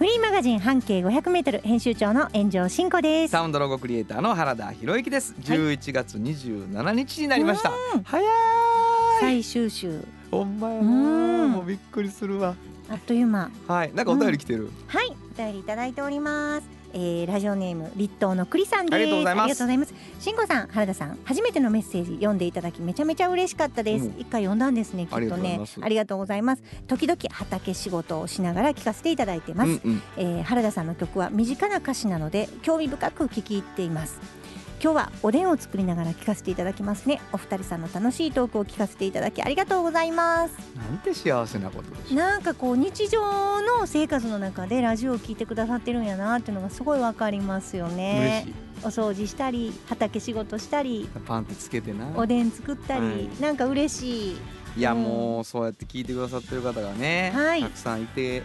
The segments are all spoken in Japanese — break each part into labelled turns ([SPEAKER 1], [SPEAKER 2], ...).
[SPEAKER 1] フリーマガジン半径500メートル編集長の炎上真子です。
[SPEAKER 2] サウンドロゴクリエイターの原田博之です。11月27日になりました、早い。
[SPEAKER 1] 最終週。
[SPEAKER 2] ほんまやもうびっくりするわ。
[SPEAKER 1] あっという間。
[SPEAKER 2] はい。なんかお便り来てる、
[SPEAKER 1] はい、お便りいただいております。えー、ラジオネーム立東の栗さんです。
[SPEAKER 2] ありがとうございます。
[SPEAKER 1] 慎吾さん、原田さん、初めてのメッセージ読んでいただきめちゃめちゃ嬉しかったです。
[SPEAKER 2] うん
[SPEAKER 1] 一回読んだんですね、きっとね。ありがとうございます。時々畑仕事をしながら聞かせていただいてます。
[SPEAKER 2] うんうん
[SPEAKER 1] えー原田さんの曲は身近な歌詞なので興味深く聴き入っています今日はおでんを作りながら聞かせていただきますね。お二人さんの楽しいトークを聞かせていただきありがとうございます。
[SPEAKER 2] なんて幸せなことでし
[SPEAKER 1] なんかこう日常の生活の中でラジオを聞いてくださってるんやなっていうのがすごいわかりますよ
[SPEAKER 2] 嬉
[SPEAKER 1] ねお掃除したり畑仕事したり
[SPEAKER 2] パンってつけてな。
[SPEAKER 1] おでん作ったり、
[SPEAKER 2] はい。
[SPEAKER 1] なんか嬉しい。
[SPEAKER 2] いや
[SPEAKER 1] うん。
[SPEAKER 2] もうそうやって聞いてくださってる方がね、
[SPEAKER 1] はい。
[SPEAKER 2] たくさんいて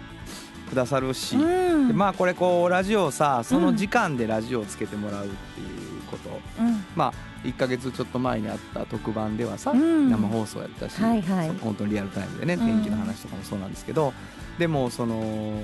[SPEAKER 2] くださるし、
[SPEAKER 1] うん。
[SPEAKER 2] でまあこれこうラジオをさその時間でラジオをつけてもらうっていうこと、
[SPEAKER 1] うん。
[SPEAKER 2] まあ1ヶ月ちょっと前にあった特番ではさ、
[SPEAKER 1] うん。
[SPEAKER 2] 生放送やったし、
[SPEAKER 1] はいはい。
[SPEAKER 2] 本当にリアルタイムでね
[SPEAKER 1] うん。
[SPEAKER 2] 天気の話とかもそうなんですけど、でもその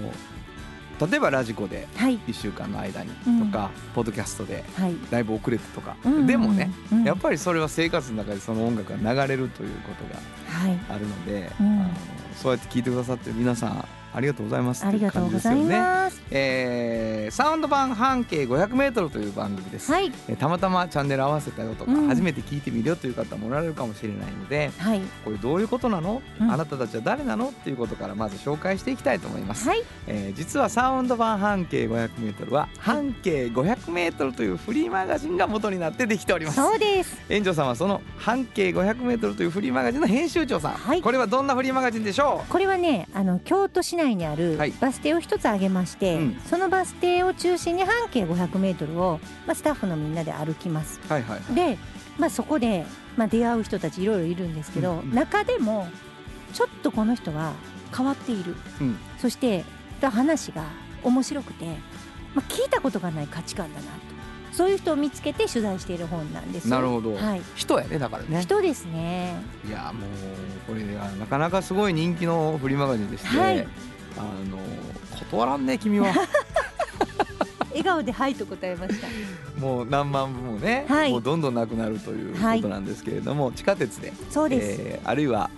[SPEAKER 2] 例えばラジコで
[SPEAKER 1] はい。
[SPEAKER 2] 1週間の間に
[SPEAKER 1] うん。
[SPEAKER 2] とか、ポッドキャストで
[SPEAKER 1] はい、
[SPEAKER 2] だいぶ遅れてとか、
[SPEAKER 1] うん
[SPEAKER 2] でもね、
[SPEAKER 1] うん。
[SPEAKER 2] やっぱりそれは生活の中でその音楽が流れるということが
[SPEAKER 1] はい。
[SPEAKER 2] あるので、
[SPEAKER 1] うん
[SPEAKER 2] あのそうやって聞いてくださってる皆さんありがとうございます。
[SPEAKER 1] ありがとうござい
[SPEAKER 2] っていう感じですよね。
[SPEAKER 1] ます。
[SPEAKER 2] えーサウンド版半径 500m という番組です、
[SPEAKER 1] はい、
[SPEAKER 2] えーたまたまチャンネル合わせたよとか、
[SPEAKER 1] うん。
[SPEAKER 2] 初めて聞いてみるよという方もおられるかもしれないので
[SPEAKER 1] はい、
[SPEAKER 2] これどういうことなの、
[SPEAKER 1] うん。
[SPEAKER 2] あなたたちは誰なの？っていうことからまず紹介していきたいと思います、
[SPEAKER 1] はい、
[SPEAKER 2] えー実はサウンド版半径 500m は半径 500m というフリーマガジンが元になってできております。
[SPEAKER 1] そうです。
[SPEAKER 2] 園長さんはその半径 500m というフリーマガジンの編集長さん、
[SPEAKER 1] はい。
[SPEAKER 2] これはどんなフリーマガジンでしょ
[SPEAKER 1] これはね、あの京都市内にある
[SPEAKER 2] はい。
[SPEAKER 1] バス停を一つ挙げまして、
[SPEAKER 2] うん。
[SPEAKER 1] そのバス停を中心に半径500メートルを、まあ、スタッフのみんなで歩きます。
[SPEAKER 2] うはいはいはい。
[SPEAKER 1] で、まあ、そこで、まあ、出会う人たちいろいろいるんですけど、
[SPEAKER 2] うんうん。
[SPEAKER 1] 中でもちょっとこの人は変わっている、
[SPEAKER 2] うん。
[SPEAKER 1] そして話が面白くて、まあ、聞いたことがない価値観だなと。そういう人を見つけて取材している本なんです。よ。
[SPEAKER 2] なるほど、
[SPEAKER 1] はい、
[SPEAKER 2] 人やねだからね。
[SPEAKER 1] 人ですね。
[SPEAKER 2] いやもうこれはなかなかすごい人気のフリーマガジンでして、
[SPEAKER 1] はい
[SPEAKER 2] あの断らんね君は
[SPEAKER 1] 笑顔で「はい」と答えました。
[SPEAKER 2] もう何万部もね、
[SPEAKER 1] はい
[SPEAKER 2] もうどんどんなくなるということなんですけれども、地下鉄で、
[SPEAKER 1] そうです。
[SPEAKER 2] えーあるいは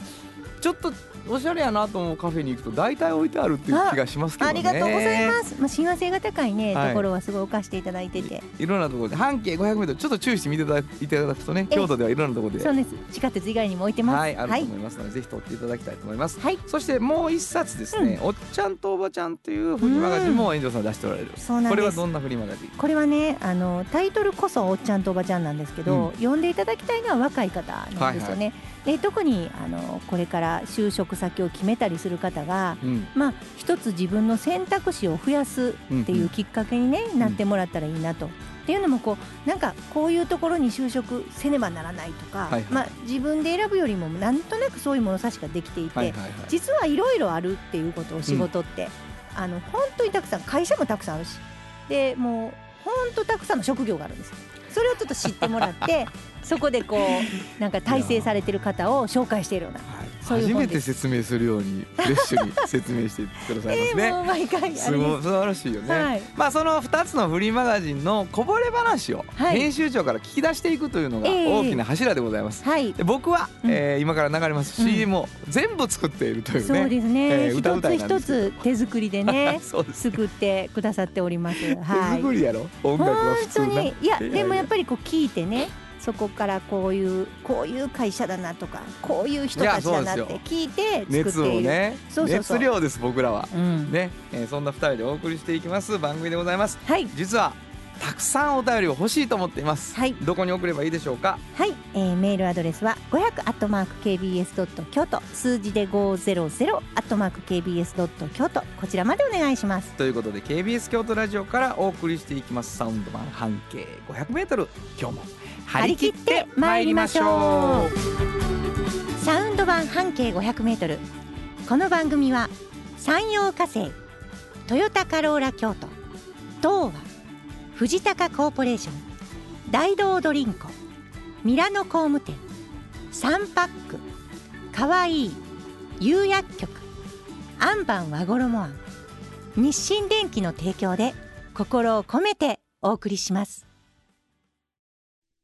[SPEAKER 2] ちょっとおしゃれやなと思うカフェに行くと大体置いてあるっていう気がしますけどね
[SPEAKER 1] ありがとうございます。まあ親和性が高いね、
[SPEAKER 2] はい
[SPEAKER 1] ところはすごい置かせていただいてて、
[SPEAKER 2] いろんなところで半径 500m ちょっと注意して見ていただいていただくとね
[SPEAKER 1] え
[SPEAKER 2] 京都ではいろんなところで
[SPEAKER 1] そうです。地下鉄以外にも置いてます。
[SPEAKER 2] はい、ある
[SPEAKER 1] はい
[SPEAKER 2] と思いますので、ぜひ取っていただきたいと思います。
[SPEAKER 1] はい
[SPEAKER 2] そしてもう一冊ですね、おっちゃんとおばちゃんというフリーマガジンも遠藤さん出しておられる。
[SPEAKER 1] そうなんです
[SPEAKER 2] これはどんなフリーマガジン？
[SPEAKER 1] これはね、あのタイトルこそおっちゃんとおばちゃんなんですけど、
[SPEAKER 2] うん
[SPEAKER 1] 読んでいただきたいのは若い方なんですよね。で特にあのこれから就職先を決めたりする方が、
[SPEAKER 2] うん、
[SPEAKER 1] まあ一つ自分の選択肢を増やすっていうきっかけに、ねなってもらったらいいなと。っていうのもこうなんかこういうところに就職せねばならないとか、
[SPEAKER 2] はいはい
[SPEAKER 1] まあ、自分で選ぶよりもなんとなくそういう物差しができていて、
[SPEAKER 2] はいはいはい。
[SPEAKER 1] 実はいろいろあるっていうことを仕事って、あの本当にたくさん会社もたくさんあるしでもう本当たくさんの職業があるんですよ。それをちょっと知ってもらって そこでこう なんか体制されてる方を紹介しているようなういう
[SPEAKER 2] 初めて説明するようにフレッシュに説明してくださいますね。
[SPEAKER 1] もう毎回す。
[SPEAKER 2] すごい素晴らしいよね、
[SPEAKER 1] はい。
[SPEAKER 2] まあその2つのフリーマガジンのこぼれ話を
[SPEAKER 1] はい。
[SPEAKER 2] 編集長から聞き出していくというのが
[SPEAKER 1] ええ。
[SPEAKER 2] 大きな柱でございます、
[SPEAKER 1] はい。
[SPEAKER 2] で僕は、
[SPEAKER 1] うん。
[SPEAKER 2] えー今から流れます
[SPEAKER 1] うん。
[SPEAKER 2] CM を全部作っているというね、
[SPEAKER 1] そうですね、一つ一つ手作りでね 作ってくださっております。
[SPEAKER 2] 手
[SPEAKER 1] はい。
[SPEAKER 2] 作りやろ？音楽は
[SPEAKER 1] 本当
[SPEAKER 2] 普通な。
[SPEAKER 1] に。いやでもやっ
[SPEAKER 2] ぱ
[SPEAKER 1] ぱりこう聞いてねそこからこういうこういう会社だなとかこういう人たちだなって聞いて作っている。
[SPEAKER 2] 熱をね
[SPEAKER 1] そうそうそう。
[SPEAKER 2] 熱量です僕らは。
[SPEAKER 1] うん。
[SPEAKER 2] ね、えーそんな2人でお送りしていきます番組でございます。
[SPEAKER 1] はい。
[SPEAKER 2] 実はたくさんお便りを欲しいと思っています、
[SPEAKER 1] はい。
[SPEAKER 2] どこに送ればいいでしょうか？
[SPEAKER 1] はい、えーメールアドレスは500アットマーク KBS ドット京都数字で500アットマーク KBS ドット京都こちらまでお願いします。
[SPEAKER 2] ということで KBS 京都ラジオからお送りしていきます。サウンド版半径 500m 今日も張り切って参りましょう。
[SPEAKER 1] サウンド版半径500メートル。この番組は山陽火星トヨタカローラ京都東和藤高コーポレーション大道ドリンコミラノ工務店サンパックかわいい釉薬局アンバン和衣あん日清電機の提供で心を込めてお送りします。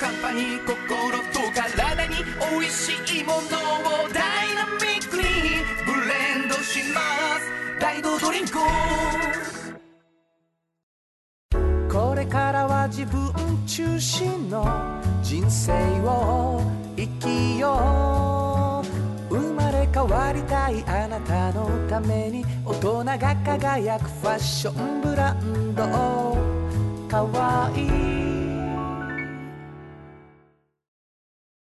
[SPEAKER 3] カンパニー心と体に美味しいものをダイナミックにブレンドします大道ドリンクこれからは自分中心の人生を生きよう。生まれ変わりたいあなたのために大人が輝くファッションブランド。かわいい。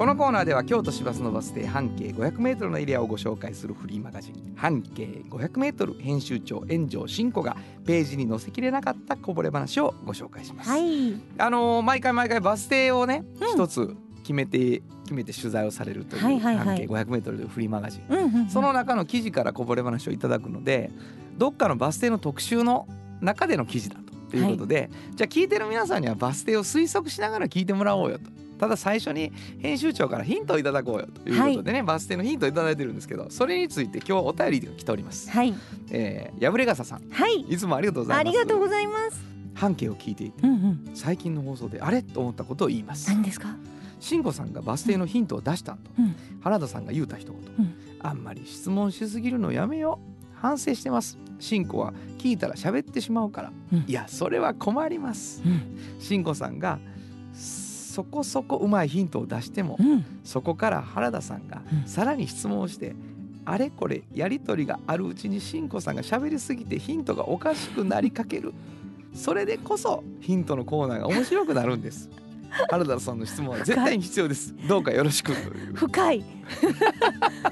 [SPEAKER 2] このコーナーでは京都市バスのバス停半径 500m のエリアをご紹介するフリーマガジン半径 500m 編集長炎上真子がページに載せきれなかったこぼれ話をご紹介します、
[SPEAKER 1] はい。
[SPEAKER 2] あのー毎回毎回バス停をね
[SPEAKER 1] うん。
[SPEAKER 2] 一、つ決めて決めて取材をされるという、
[SPEAKER 1] はいはいはい。
[SPEAKER 2] 半径 500m というフリーマガジン。その中の記事からこぼれ話をいただくのでどっかのバス停の特集の中での記事だということで、じゃあ聞いてる皆さんにはバス停を推測しながら聞いてもらおうよと。ただ最初に編集長からヒントをいただこうよということでね、バス停のヒントをいただいてるんですけどそれについて今日お便りが来ております。
[SPEAKER 1] はい。
[SPEAKER 2] えー、破れ傘さん。
[SPEAKER 1] はい。
[SPEAKER 2] いつもありがとうございます。
[SPEAKER 1] ありがとうございます。
[SPEAKER 2] 半径を聞いていて
[SPEAKER 1] うんうん。
[SPEAKER 2] 最近の放送であれと思ったことを言います。
[SPEAKER 1] 何ですか？
[SPEAKER 2] 慎吾さんがバス停のヒントを出したと、
[SPEAKER 1] うん。
[SPEAKER 2] 原田さんが言うた一言、
[SPEAKER 1] うん。
[SPEAKER 2] あんまり質問しすぎるのやめよう。反省してます。慎吾は聞いたら喋ってしまうから、
[SPEAKER 1] うん。
[SPEAKER 2] いやそれは困ります。
[SPEAKER 1] うん。
[SPEAKER 2] 慎吾さんがそこそこうまいヒントを出しても、
[SPEAKER 1] うん。
[SPEAKER 2] そこから原田さんが
[SPEAKER 1] うん。
[SPEAKER 2] さらに質問をして、あれこれやり取りがあるうちに慎吾さんが喋りすぎてヒントがおかしくなりかける。それでこそヒントのコーナーが面白くなるんです。原田さんの質問は絶対に必要です。どうかよろしくという。
[SPEAKER 1] 深い。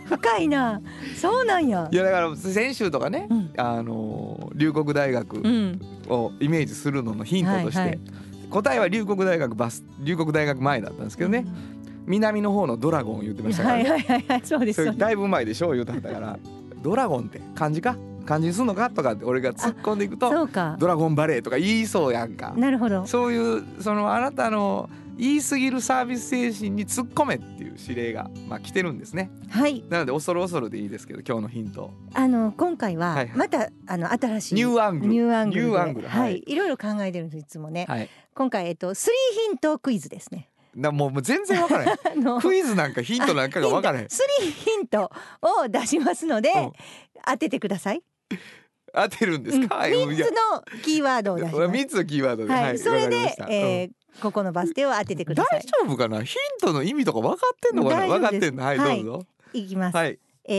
[SPEAKER 1] 深いな。そうなんや。
[SPEAKER 2] いやだから先週とかね、
[SPEAKER 1] うん。
[SPEAKER 2] あの龍谷大学
[SPEAKER 1] うん。
[SPEAKER 2] をイメージするののヒントとして、
[SPEAKER 1] はいはい
[SPEAKER 2] 答えは龍谷大学バス龍谷大学前だったんですけどね、南の方のドラゴンを言ってましたから、ね。
[SPEAKER 1] はいはいはいはいそうです
[SPEAKER 2] だいぶ前でしょ言うてはったからドラゴンって漢字か？漢字にすんのか？とかって俺が突っ込んでいくと
[SPEAKER 1] そうか。
[SPEAKER 2] ドラゴンバレーとか言いそうやんか。
[SPEAKER 1] なるほど。
[SPEAKER 2] そういうそのあなたの言い過ぎるサービス精神に突っ込めっていう指令がまあ来てるんですね。
[SPEAKER 1] はい。
[SPEAKER 2] なので恐る恐るでいいですけど今日のヒント。
[SPEAKER 1] あの今回は
[SPEAKER 2] はいはい。
[SPEAKER 1] またあの新しい
[SPEAKER 2] ニューアングル。
[SPEAKER 1] ニューアングルで
[SPEAKER 2] ニューアングル。
[SPEAKER 1] は
[SPEAKER 2] はい。
[SPEAKER 1] いいろいろ考えてるんですいつもね。
[SPEAKER 2] はい。
[SPEAKER 1] 今回えっとスリーヒントクイズですね。
[SPEAKER 2] なもうもう全然分からへん。クイズなんかヒントなんかが分からへん。
[SPEAKER 1] スリーヒントを出しますので
[SPEAKER 2] うん。
[SPEAKER 1] 当ててください。
[SPEAKER 2] 当てるんですか、
[SPEAKER 1] うん。つのキーワードを出します。
[SPEAKER 2] 三つのキーワードで、
[SPEAKER 1] はい。それでえーここのバス停を当ててくださ
[SPEAKER 2] 大
[SPEAKER 1] い
[SPEAKER 2] 丈夫かな？ヒントの意味とか分かってんのかな？分かってんの？はい、
[SPEAKER 1] はい。
[SPEAKER 2] どうぞ。
[SPEAKER 1] いきます。
[SPEAKER 2] はい。
[SPEAKER 1] え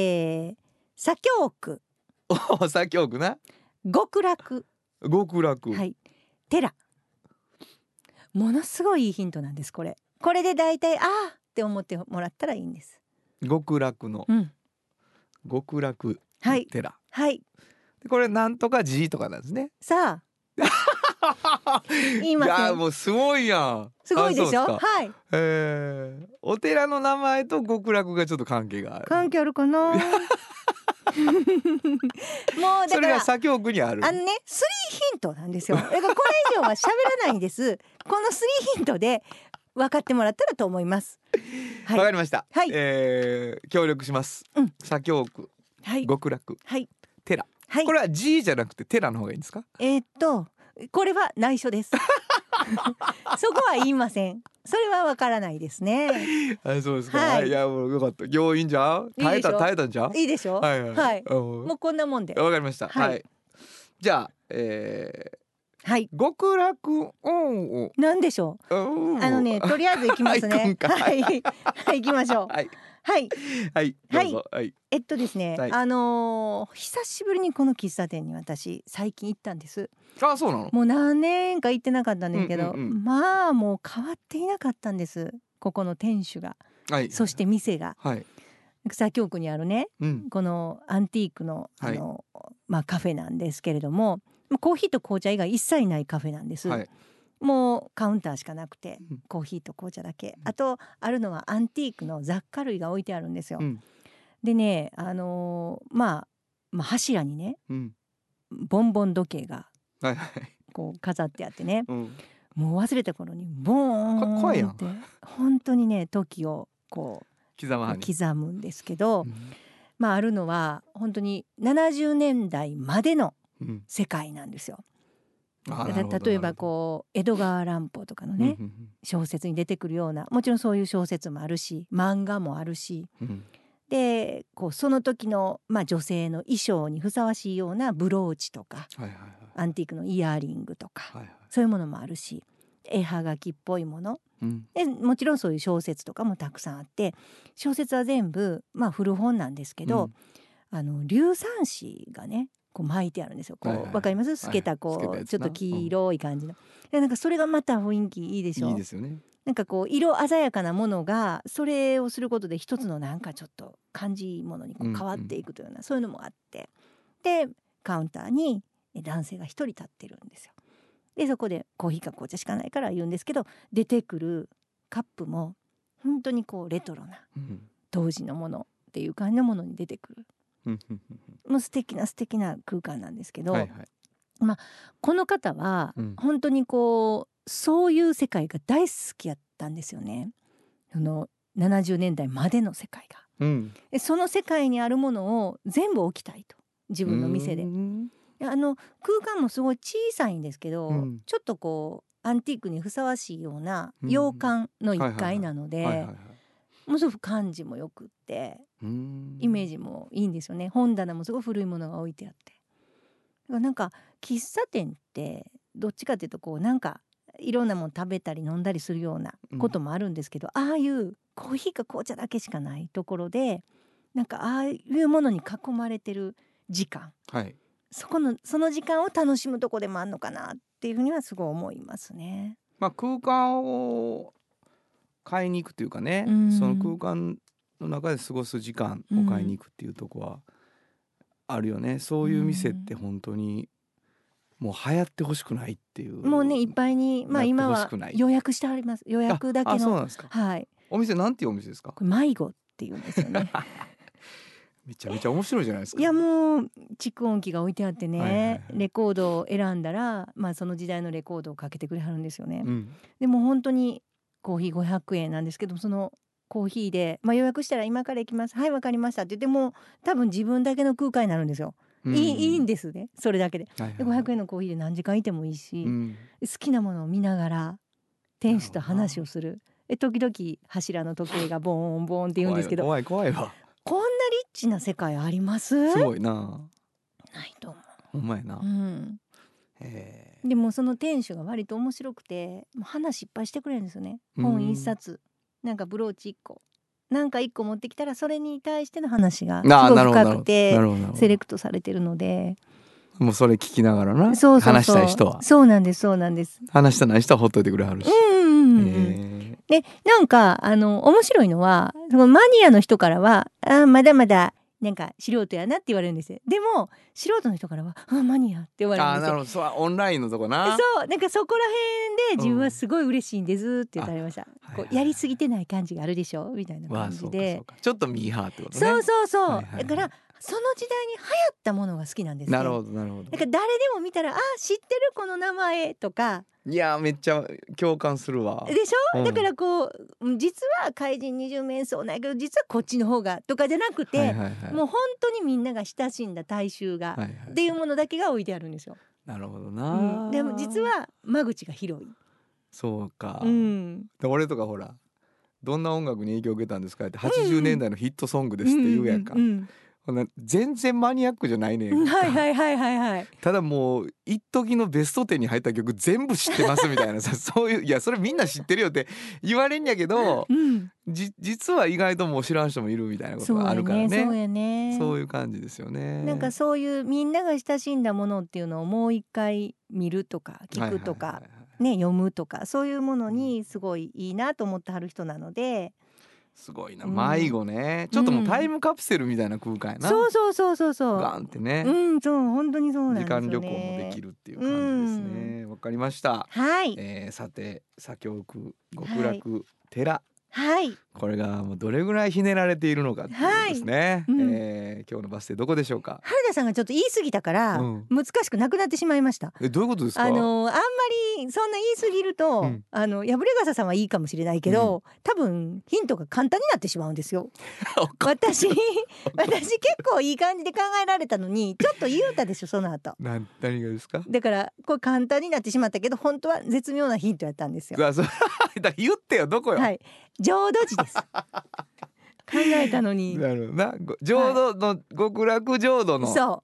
[SPEAKER 1] ー左京区。
[SPEAKER 2] お 左京区な？
[SPEAKER 1] 極楽。
[SPEAKER 2] 極楽、
[SPEAKER 1] はい。寺。ものすごいいいヒントなんですこれ。これで大体あーって思ってもらったらいいんです。
[SPEAKER 2] 極楽の。
[SPEAKER 1] うん。
[SPEAKER 2] 極楽
[SPEAKER 1] はい。
[SPEAKER 2] 寺。
[SPEAKER 1] はい。
[SPEAKER 2] でこれなんとか寺とかなんですね。
[SPEAKER 1] さあ 言いません
[SPEAKER 2] もうすごいやん。
[SPEAKER 1] すごいでしょ？はい。
[SPEAKER 2] えー、お寺の名前と極楽がちょっと関係がある。
[SPEAKER 1] 関係あるかな？もうだ
[SPEAKER 2] そ
[SPEAKER 1] から
[SPEAKER 2] 左京区にある。
[SPEAKER 1] あのねスリーヒントなんですよ。だからこれ以上は喋らないんです。このスリーヒントで分かってもらったらと思います。
[SPEAKER 2] わ、
[SPEAKER 1] はい。
[SPEAKER 2] かりました、
[SPEAKER 1] はい。
[SPEAKER 2] えー協力します、
[SPEAKER 1] うん。
[SPEAKER 2] 左京区
[SPEAKER 1] はい。
[SPEAKER 2] 極楽。
[SPEAKER 1] はい。
[SPEAKER 2] 寺。
[SPEAKER 1] はい。
[SPEAKER 2] これは G じゃなくて寺の方がいいんですか？
[SPEAKER 1] えーっとこれは内緒です。そこは言いません。それはわからないですね。
[SPEAKER 2] あそうですか、
[SPEAKER 1] はい。
[SPEAKER 2] い、やもうよかった。要因じゃん耐えた耐えたんじゃん
[SPEAKER 1] いいでしょ？
[SPEAKER 2] はいはい。
[SPEAKER 1] はい。
[SPEAKER 2] あもう
[SPEAKER 1] こんなもんで。
[SPEAKER 2] わかりました。は、
[SPEAKER 1] はい。い
[SPEAKER 2] じゃあ、え
[SPEAKER 1] はい。
[SPEAKER 2] ー、極楽音を。
[SPEAKER 1] なんでしょう？
[SPEAKER 2] うん。
[SPEAKER 1] あのねとりあえず行きますね。はい。はい行きましょう。
[SPEAKER 2] はい
[SPEAKER 1] はい。
[SPEAKER 2] はいどうぞ。はい。
[SPEAKER 1] えっとですね、
[SPEAKER 2] はい。
[SPEAKER 1] あのー久しぶりにこの喫茶店に私最近行ったんです。
[SPEAKER 2] あそうなの？
[SPEAKER 1] もう何年か行ってなかったんですけど、
[SPEAKER 2] うんうんうん。
[SPEAKER 1] まあもう変わっていなかったんです。ここの店主が。
[SPEAKER 2] はい。
[SPEAKER 1] そして店が。
[SPEAKER 2] はい。
[SPEAKER 1] 草京区にあるね
[SPEAKER 2] うん。
[SPEAKER 1] このアンティークのあ
[SPEAKER 2] はい。
[SPEAKER 1] の、まあ、カフェなんですけれどもまあコーヒーと紅茶以外一切ないカフェなんです、
[SPEAKER 2] はい
[SPEAKER 1] もうカウンターしかなくて
[SPEAKER 2] うん。
[SPEAKER 1] コーヒーと紅茶だけ。あとあるのはアンティークの雑貨類が置いてあるんですよ、
[SPEAKER 2] うん。
[SPEAKER 1] でねあのーまあ、まあ柱にね
[SPEAKER 2] うん。
[SPEAKER 1] ボンボン時計が
[SPEAKER 2] はいはい。
[SPEAKER 1] こう飾ってあってね。
[SPEAKER 2] うん。
[SPEAKER 1] もう忘れた頃にボーンって本当にね時をこう
[SPEAKER 2] 刻
[SPEAKER 1] むんですけど、
[SPEAKER 2] うん。
[SPEAKER 1] まああるのは本当に70年代までの
[SPEAKER 2] うん。
[SPEAKER 1] 世界なんですよ。例えばこう江戸川乱歩とかのね、
[SPEAKER 2] うん
[SPEAKER 1] 小説に出てくるようなもちろんそういう小説もあるし漫画もあるしでこうその時の、まあ、女性の衣装にふさわしいようなブローチとかアンティークのイヤリングとか、
[SPEAKER 2] はいはい。
[SPEAKER 1] そういうものもあるし絵はがきっぽいもの。
[SPEAKER 2] うん。
[SPEAKER 1] でもちろんそういう小説とかもたくさんあって小説は全部、まあ、古本なんですけど、
[SPEAKER 2] うん。
[SPEAKER 1] あの硫酸紙がねこう巻いてあるんですよ。こう、
[SPEAKER 2] はいはい
[SPEAKER 1] わかります？透けたこう、ちょっと黄色い感じの。でなんかそれがまた雰囲気いいでしょ？
[SPEAKER 2] いいですよね
[SPEAKER 1] なんかこう色鮮やかなものがそれをすることで一つのなんかちょっと感じいいものにこう
[SPEAKER 2] うん
[SPEAKER 1] 変わっていくというような、そういうのもあってでカウンターにえ男性が一人立ってるんですよ。でそこでコーヒーか紅茶しかないから言うんですけど出てくるカップも本当にこうレトロな
[SPEAKER 2] うん
[SPEAKER 1] 当時のものっていう感じのものに出てくるもう素敵な素敵な空間なんですけど、
[SPEAKER 2] うんはい。はい
[SPEAKER 1] この方は
[SPEAKER 2] うん。
[SPEAKER 1] 本当にこうそういう世界が大好きやったんですよね。その70年代までの世界が。
[SPEAKER 2] うん。
[SPEAKER 1] でその世界にあるものを全部置きたいと。自分の店で。あの空間もすごい小さいんですけど、
[SPEAKER 2] うん。
[SPEAKER 1] ちょっとこうアンティークにふさわしいような
[SPEAKER 2] うん。
[SPEAKER 1] 洋館の1
[SPEAKER 2] はいはいはい。
[SPEAKER 1] 階なので、ものすごく感じもよくって
[SPEAKER 2] うん。
[SPEAKER 1] イメージもいいんですよね。本棚もすごい古いものが置いてあって。だからなんか喫茶店ってどっちかっていうとこうなんかいろんなもの食べたり飲んだりするようなこともあるんですけど、ああいうコーヒーか紅茶だけしかないところでなんかああいうものに囲まれてる時間。
[SPEAKER 2] はい。
[SPEAKER 1] そこのその時間を楽しむとこでもあるのかなっていうふうにはすごい思いますね。
[SPEAKER 2] まあ空間を買いに行くというかね、
[SPEAKER 1] うん。
[SPEAKER 2] その空間の中で過ごす時間を買いに行くっていうとこはあるよね、そういう店って本当にもう流行ってほしくないっていう
[SPEAKER 1] もうねいっぱいにまあ今は予約してあります。予約だけ
[SPEAKER 2] ああそうな
[SPEAKER 1] の
[SPEAKER 2] んですか。
[SPEAKER 1] はい。
[SPEAKER 2] お店なんていうお店ですか？
[SPEAKER 1] これ迷子っていうんですよね。
[SPEAKER 2] めちゃめちゃ面白いじゃないですか。
[SPEAKER 1] いやもう蓄音機が置いてあってね、
[SPEAKER 2] はいはいはい。
[SPEAKER 1] レコードを選んだら、まあ、その時代のレコードをかけてくれはるんですよね。
[SPEAKER 2] うん。
[SPEAKER 1] でも本当にコーヒー500円なんですけどそのコーヒーで、まあ、予約したら今から行きますはいわかりましたって言っても多分自分だけの空間になるんですよ。
[SPEAKER 2] うん
[SPEAKER 1] いいいいんですねそれだけで。で
[SPEAKER 2] はいはい。
[SPEAKER 1] 500円のコーヒーで何時間いてもいいし、
[SPEAKER 2] うん。
[SPEAKER 1] 好きなものを見ながら店主と話をする。で時々柱の時計がボーンボーンって言うんですけど。
[SPEAKER 2] 怖い怖いわ。
[SPEAKER 1] こんなリッチな世界あります？
[SPEAKER 2] すごいな。
[SPEAKER 1] ないと思
[SPEAKER 2] ほんまやな、
[SPEAKER 1] う。うん。
[SPEAKER 2] へ
[SPEAKER 1] でもその店主が割と面白くてもう話いっぱいしてくれるんですよね。
[SPEAKER 2] うん。
[SPEAKER 1] 本一冊。なんかブローチ一個。なんか一個持ってきたらそれに対しての話がすごく深くてセレクトされてるので。
[SPEAKER 2] もうそれ聞きながらな
[SPEAKER 1] そう
[SPEAKER 2] 話したい人は。
[SPEAKER 1] そうなんですそうなんです。
[SPEAKER 2] 話したない人はほっといてくれはるし、
[SPEAKER 1] うんでなんかあの面白いのはそのマニアの人からはあーまだまだなんか素人やなって言われるんですよ。でも素人の人からは「あマニア」って言われるんですよ。
[SPEAKER 2] なるほど。そうオンラインのとこな。
[SPEAKER 1] そう。なんかそこら辺で自分はすごい嬉しいんですって言ってありました、
[SPEAKER 2] はいはい
[SPEAKER 1] こうやりすぎてない感じがあるでしょ？みたいな感じで。
[SPEAKER 2] ちょっとミーハーってことね。
[SPEAKER 1] そうそうそう、
[SPEAKER 2] はいはいはい。
[SPEAKER 1] だからその時代に流行ったものが好きなんですね。
[SPEAKER 2] なるほどなるほど。
[SPEAKER 1] だから誰でも見たらあ知ってるこの名前とか。
[SPEAKER 2] いやーめっちゃ共感するわ。
[SPEAKER 1] でしょ、
[SPEAKER 2] うん。
[SPEAKER 1] だからこううん実は怪人二十面相なんやけど実はこっちの方がとかじゃなくて、
[SPEAKER 2] はいはいはい。
[SPEAKER 1] もう本当にみんなが親しんだ大衆が、
[SPEAKER 2] はいはい
[SPEAKER 1] っていうものだけが置いてあるんですよ。
[SPEAKER 2] なるほど
[SPEAKER 1] う
[SPEAKER 2] な、
[SPEAKER 1] ん、でも実は間口が広い。
[SPEAKER 2] そうか、
[SPEAKER 1] うん、
[SPEAKER 2] で俺とかほらどんな音楽に影響を受けたんですかって80年代のヒットソングですって言うやんか、
[SPEAKER 1] うん
[SPEAKER 2] ほんな全然マニアックじゃないね
[SPEAKER 1] はいはいはいはいはい。
[SPEAKER 2] ただもう一時のベスト10に入った曲全部知ってますみたいなさ そういういやそれみんな知ってるよって言われんやけど
[SPEAKER 1] うん、
[SPEAKER 2] じ実は意外ともう知らん人もいるみたいなことがあるからね
[SPEAKER 1] ねそうやね。
[SPEAKER 2] そういう感じですよね。
[SPEAKER 1] なんかそういうみんなが親しんだものっていうのをもう一回見るとか聞くとか、
[SPEAKER 2] はいはいはいはい
[SPEAKER 1] ね読むとかそういうものにすごいいいなと思ってはる人なので、
[SPEAKER 2] すごいな。
[SPEAKER 1] うん。
[SPEAKER 2] 迷子ね、ちょっともうタイムカプセルみたいな。空間やな、
[SPEAKER 1] そうそうそうそうそう。
[SPEAKER 2] ガンってね、
[SPEAKER 1] うんそう本当にそうなん
[SPEAKER 2] 時
[SPEAKER 1] ですよね。
[SPEAKER 2] 間旅行もできるっていう感じですね。わ、かりました、
[SPEAKER 1] はい。
[SPEAKER 2] えー、さて左京区極楽寺、
[SPEAKER 1] はい。
[SPEAKER 2] これがもうどれぐらいひねられているのかっていうですね、
[SPEAKER 1] はい。うん。
[SPEAKER 2] えー今日のバス停どこでしょうか？
[SPEAKER 1] 原田さんがちょっと言い過ぎたから、
[SPEAKER 2] うん
[SPEAKER 1] 難しくなくなってしまいました。
[SPEAKER 2] えどういうことですか？
[SPEAKER 1] あのあんまりそんな言い過ぎると、
[SPEAKER 2] うん。
[SPEAKER 1] あの破れ傘さんはいいかもしれないけど、多分ヒントが簡単になってしまうんですよ。私私結構いい感じで考えられたのにちょっと言うたでしょその後。
[SPEAKER 2] なん何がですか？
[SPEAKER 1] だからこれ簡単になってしまったけど本当は絶妙なヒントやったんですよ。
[SPEAKER 2] だ言ってよどこよ、
[SPEAKER 1] はい、浄土寺です。考えたのに。
[SPEAKER 2] なるなご浄土の極楽浄土の
[SPEAKER 1] そ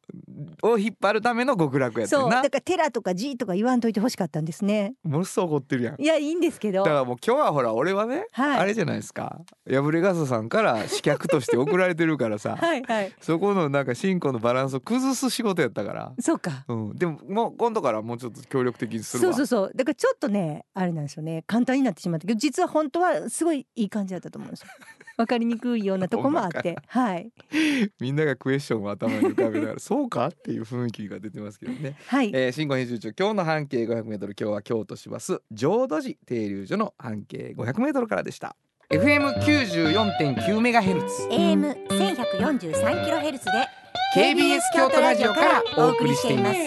[SPEAKER 2] を引っ張るための極楽
[SPEAKER 1] う、
[SPEAKER 2] やってるな
[SPEAKER 1] そうだから寺とか寺とか言わんといてほしかったんですね。
[SPEAKER 2] ものすごい怒ってるやん
[SPEAKER 1] いやいいんですけど
[SPEAKER 2] だ。からもう今日はほら俺はね、
[SPEAKER 1] はい
[SPEAKER 2] あれじゃないですか破れ傘さんから刺客として送られてるからさ、
[SPEAKER 1] はいはい。
[SPEAKER 2] そこのなんか信仰のバランスを崩す仕事やったから、
[SPEAKER 1] そうか。
[SPEAKER 2] うん、でももう今度からもうちょっと協力的にするわ
[SPEAKER 1] そうそうそう。だからちょっとねあれなんですよね簡単になってしまったけど実は本当はすごいいい感じだったと思うんですよ。わかりにくいようなとこもあって、はい。
[SPEAKER 2] みんながクエスチョンを頭に浮かべながら そうかっていう雰囲気が出てますけどね、
[SPEAKER 1] はい。
[SPEAKER 2] えー、新語編集長今日の半径 500m 今日は京都市バス浄土寺停留所の半径 500m からでした。FM94.9 メガヘルツ。
[SPEAKER 1] AM 千百四十三キロヘルツで
[SPEAKER 2] KBS 京都ラジオからお送りしています。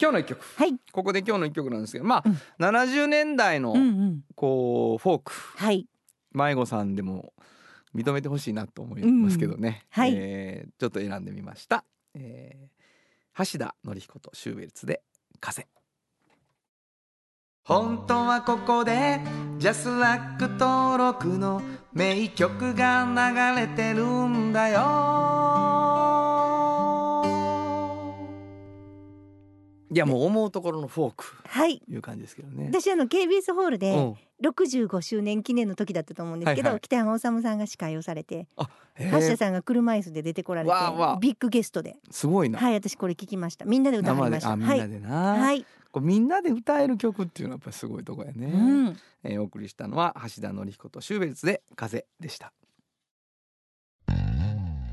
[SPEAKER 2] 今日の一曲、
[SPEAKER 1] はい。
[SPEAKER 2] ここで今日の一曲なんですけどまあ、
[SPEAKER 1] うん。
[SPEAKER 2] 70年代の
[SPEAKER 1] うんうん。
[SPEAKER 2] こうフォーク。
[SPEAKER 1] はい。
[SPEAKER 2] 迷子さんでも認めてほしいなと思いますけどね、
[SPEAKER 1] うん。はい。
[SPEAKER 2] えーちょっと選んでみました、えー、橋田紀彦とシューベルツで風。本当はここでジャスラック登録の名曲が流れてるんだよいやもう思うところのフォーク
[SPEAKER 1] はい。
[SPEAKER 2] いう感じですけどね
[SPEAKER 1] 私あの KBS ホールで
[SPEAKER 2] うん
[SPEAKER 1] 六十五周年記念の時だったと思うんですけど、
[SPEAKER 2] はいはい
[SPEAKER 1] 北山治さんが司会をされて、
[SPEAKER 2] へー
[SPEAKER 1] 橋田さんが車椅子で出てこられて
[SPEAKER 2] わあわあ
[SPEAKER 1] ビッグゲストで、
[SPEAKER 2] すごいな、
[SPEAKER 1] はい私これ聞きました。みんなで歌いました。
[SPEAKER 2] あみん
[SPEAKER 1] は。
[SPEAKER 2] ないでな、
[SPEAKER 1] はい。
[SPEAKER 2] こうみんなで歌える曲っていうのはやっぱりすごいとこやね、
[SPEAKER 1] うん。
[SPEAKER 2] えーお送りしたのは橋田紀彦とシューベルツで風でした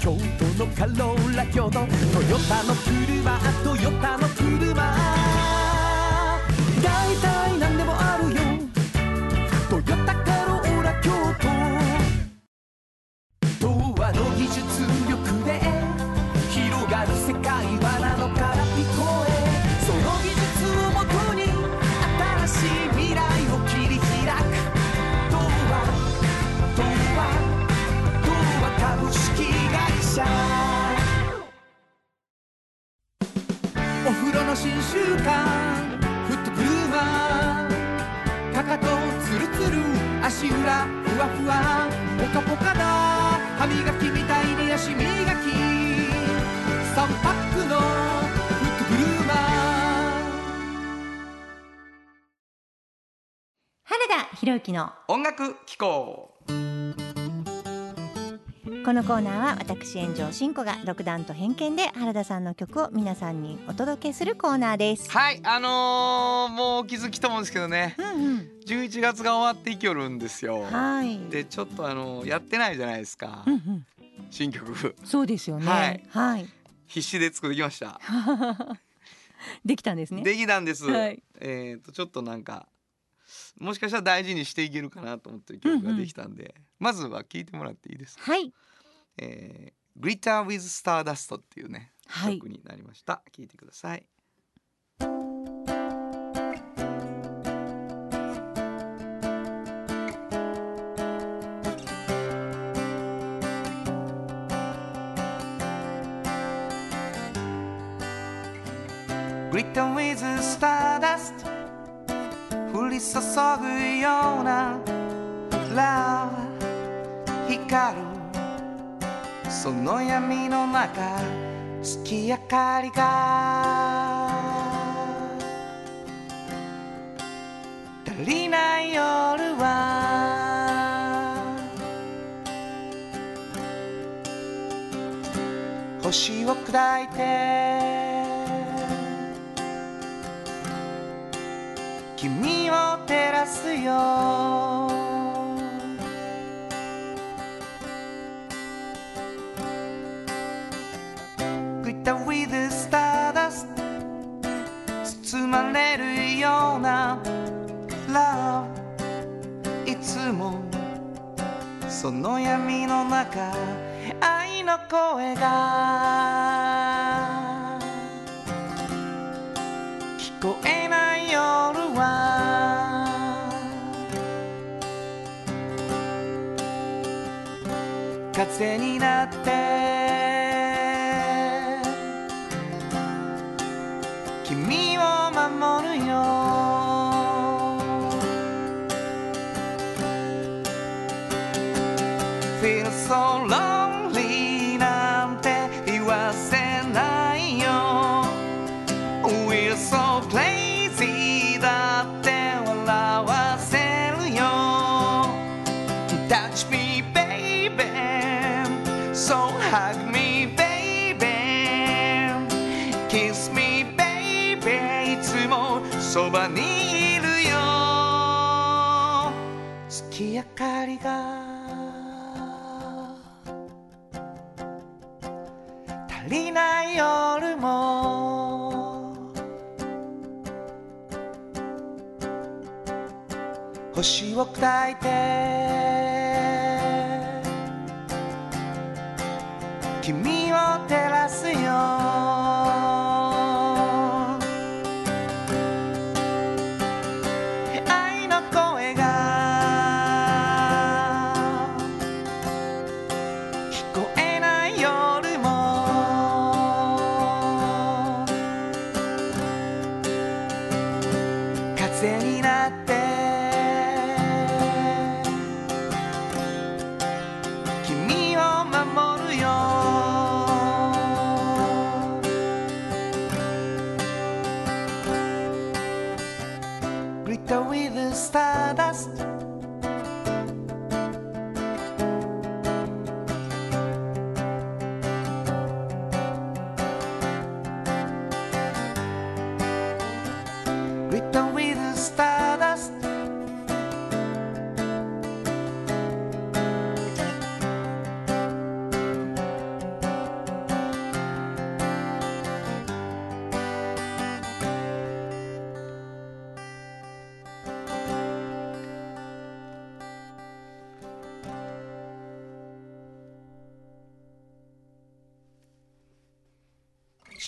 [SPEAKER 3] 京都のカローラ京都トヨタの車トヨタの車。大体何でも
[SPEAKER 1] ろゆきの
[SPEAKER 2] 音楽機構
[SPEAKER 1] このコーナーは私炎上真子が独断と偏見で原田さんの曲を皆さんにお届けするコーナーです。
[SPEAKER 2] はいあのーもうお気づきと思うんですけどね。
[SPEAKER 1] うん
[SPEAKER 2] 11月が終わっていきよるんですよ。
[SPEAKER 1] うん、はい。
[SPEAKER 2] でちょっとあのやってないじゃないですか、
[SPEAKER 1] うんうん、
[SPEAKER 2] 新曲。
[SPEAKER 1] そうですよね。
[SPEAKER 2] はい。
[SPEAKER 1] はい。
[SPEAKER 2] 必死で作ってきました。
[SPEAKER 1] できたんですね。
[SPEAKER 2] できたんです、
[SPEAKER 1] はい。
[SPEAKER 2] えっ、とちょっとなんかもしかしたら大事にしていけるかなと思ってる曲ができたんで、まずは聴いてもらっていいですか？
[SPEAKER 1] はい。
[SPEAKER 2] えー、Glitter with Stardust っていうね、
[SPEAKER 1] はい。
[SPEAKER 2] 曲になりました。聴いてください。Glitter with Stardust 注ぐような Love 光。るその闇の中月明かりが。足りない夜は。星を砕いて。ますよ」「グタウィズスターダスト」包まれるようなラブいつもその闇の中愛の声が。癖になってを砕いて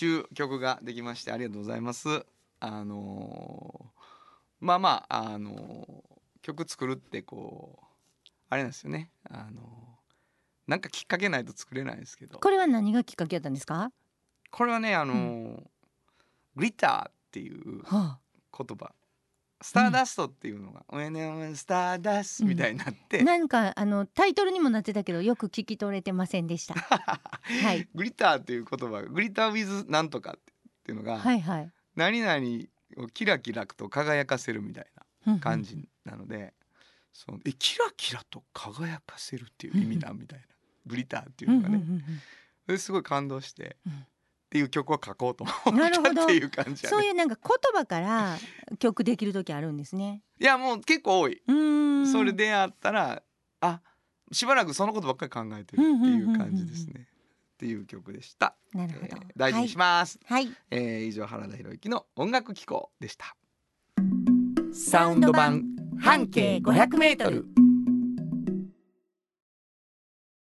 [SPEAKER 2] 中曲ができましてありがとうございます。あのーまあまああのー曲作るってこうあれなんですよね。あのーなんかきっかけないと作れないですけど、
[SPEAKER 1] これは何がきっかけだったんですか？
[SPEAKER 2] これはねあのーグリッターっていう
[SPEAKER 1] は
[SPEAKER 2] 言葉、スターダストっていうのが「When I'm スターダス」みたいになって、
[SPEAKER 1] あ、なんかあのタイトルにもなってたけどよく聞き取れてませんでした。はい。
[SPEAKER 2] グリッターっていう言葉グリッター with なんとかっていうのが、
[SPEAKER 1] はいはい。
[SPEAKER 2] 何々をキラキラと輝かせるみたいな
[SPEAKER 1] うんうん。
[SPEAKER 2] 感じなので、そうえキラキラと輝かせるっていう意味なんみたいな。グリターっていう
[SPEAKER 1] うん
[SPEAKER 2] のがね、
[SPEAKER 1] うんうんうん。
[SPEAKER 2] それすごい感動して、
[SPEAKER 1] うん
[SPEAKER 2] っていう曲を書こうと思
[SPEAKER 1] なるほど。
[SPEAKER 2] ったっていう感じやね。
[SPEAKER 1] そういうなんか言葉から曲できる時あるんですね。
[SPEAKER 2] いやもう結構多い、それであったらあしばらくそのことばっかり考えてるっていう感じですね、っていう曲でした、
[SPEAKER 1] なるほど、
[SPEAKER 2] えー大事にします、
[SPEAKER 1] はい、はい、
[SPEAKER 2] えー以上原田博之の音楽機構でした。
[SPEAKER 1] サウンド版半径500メートル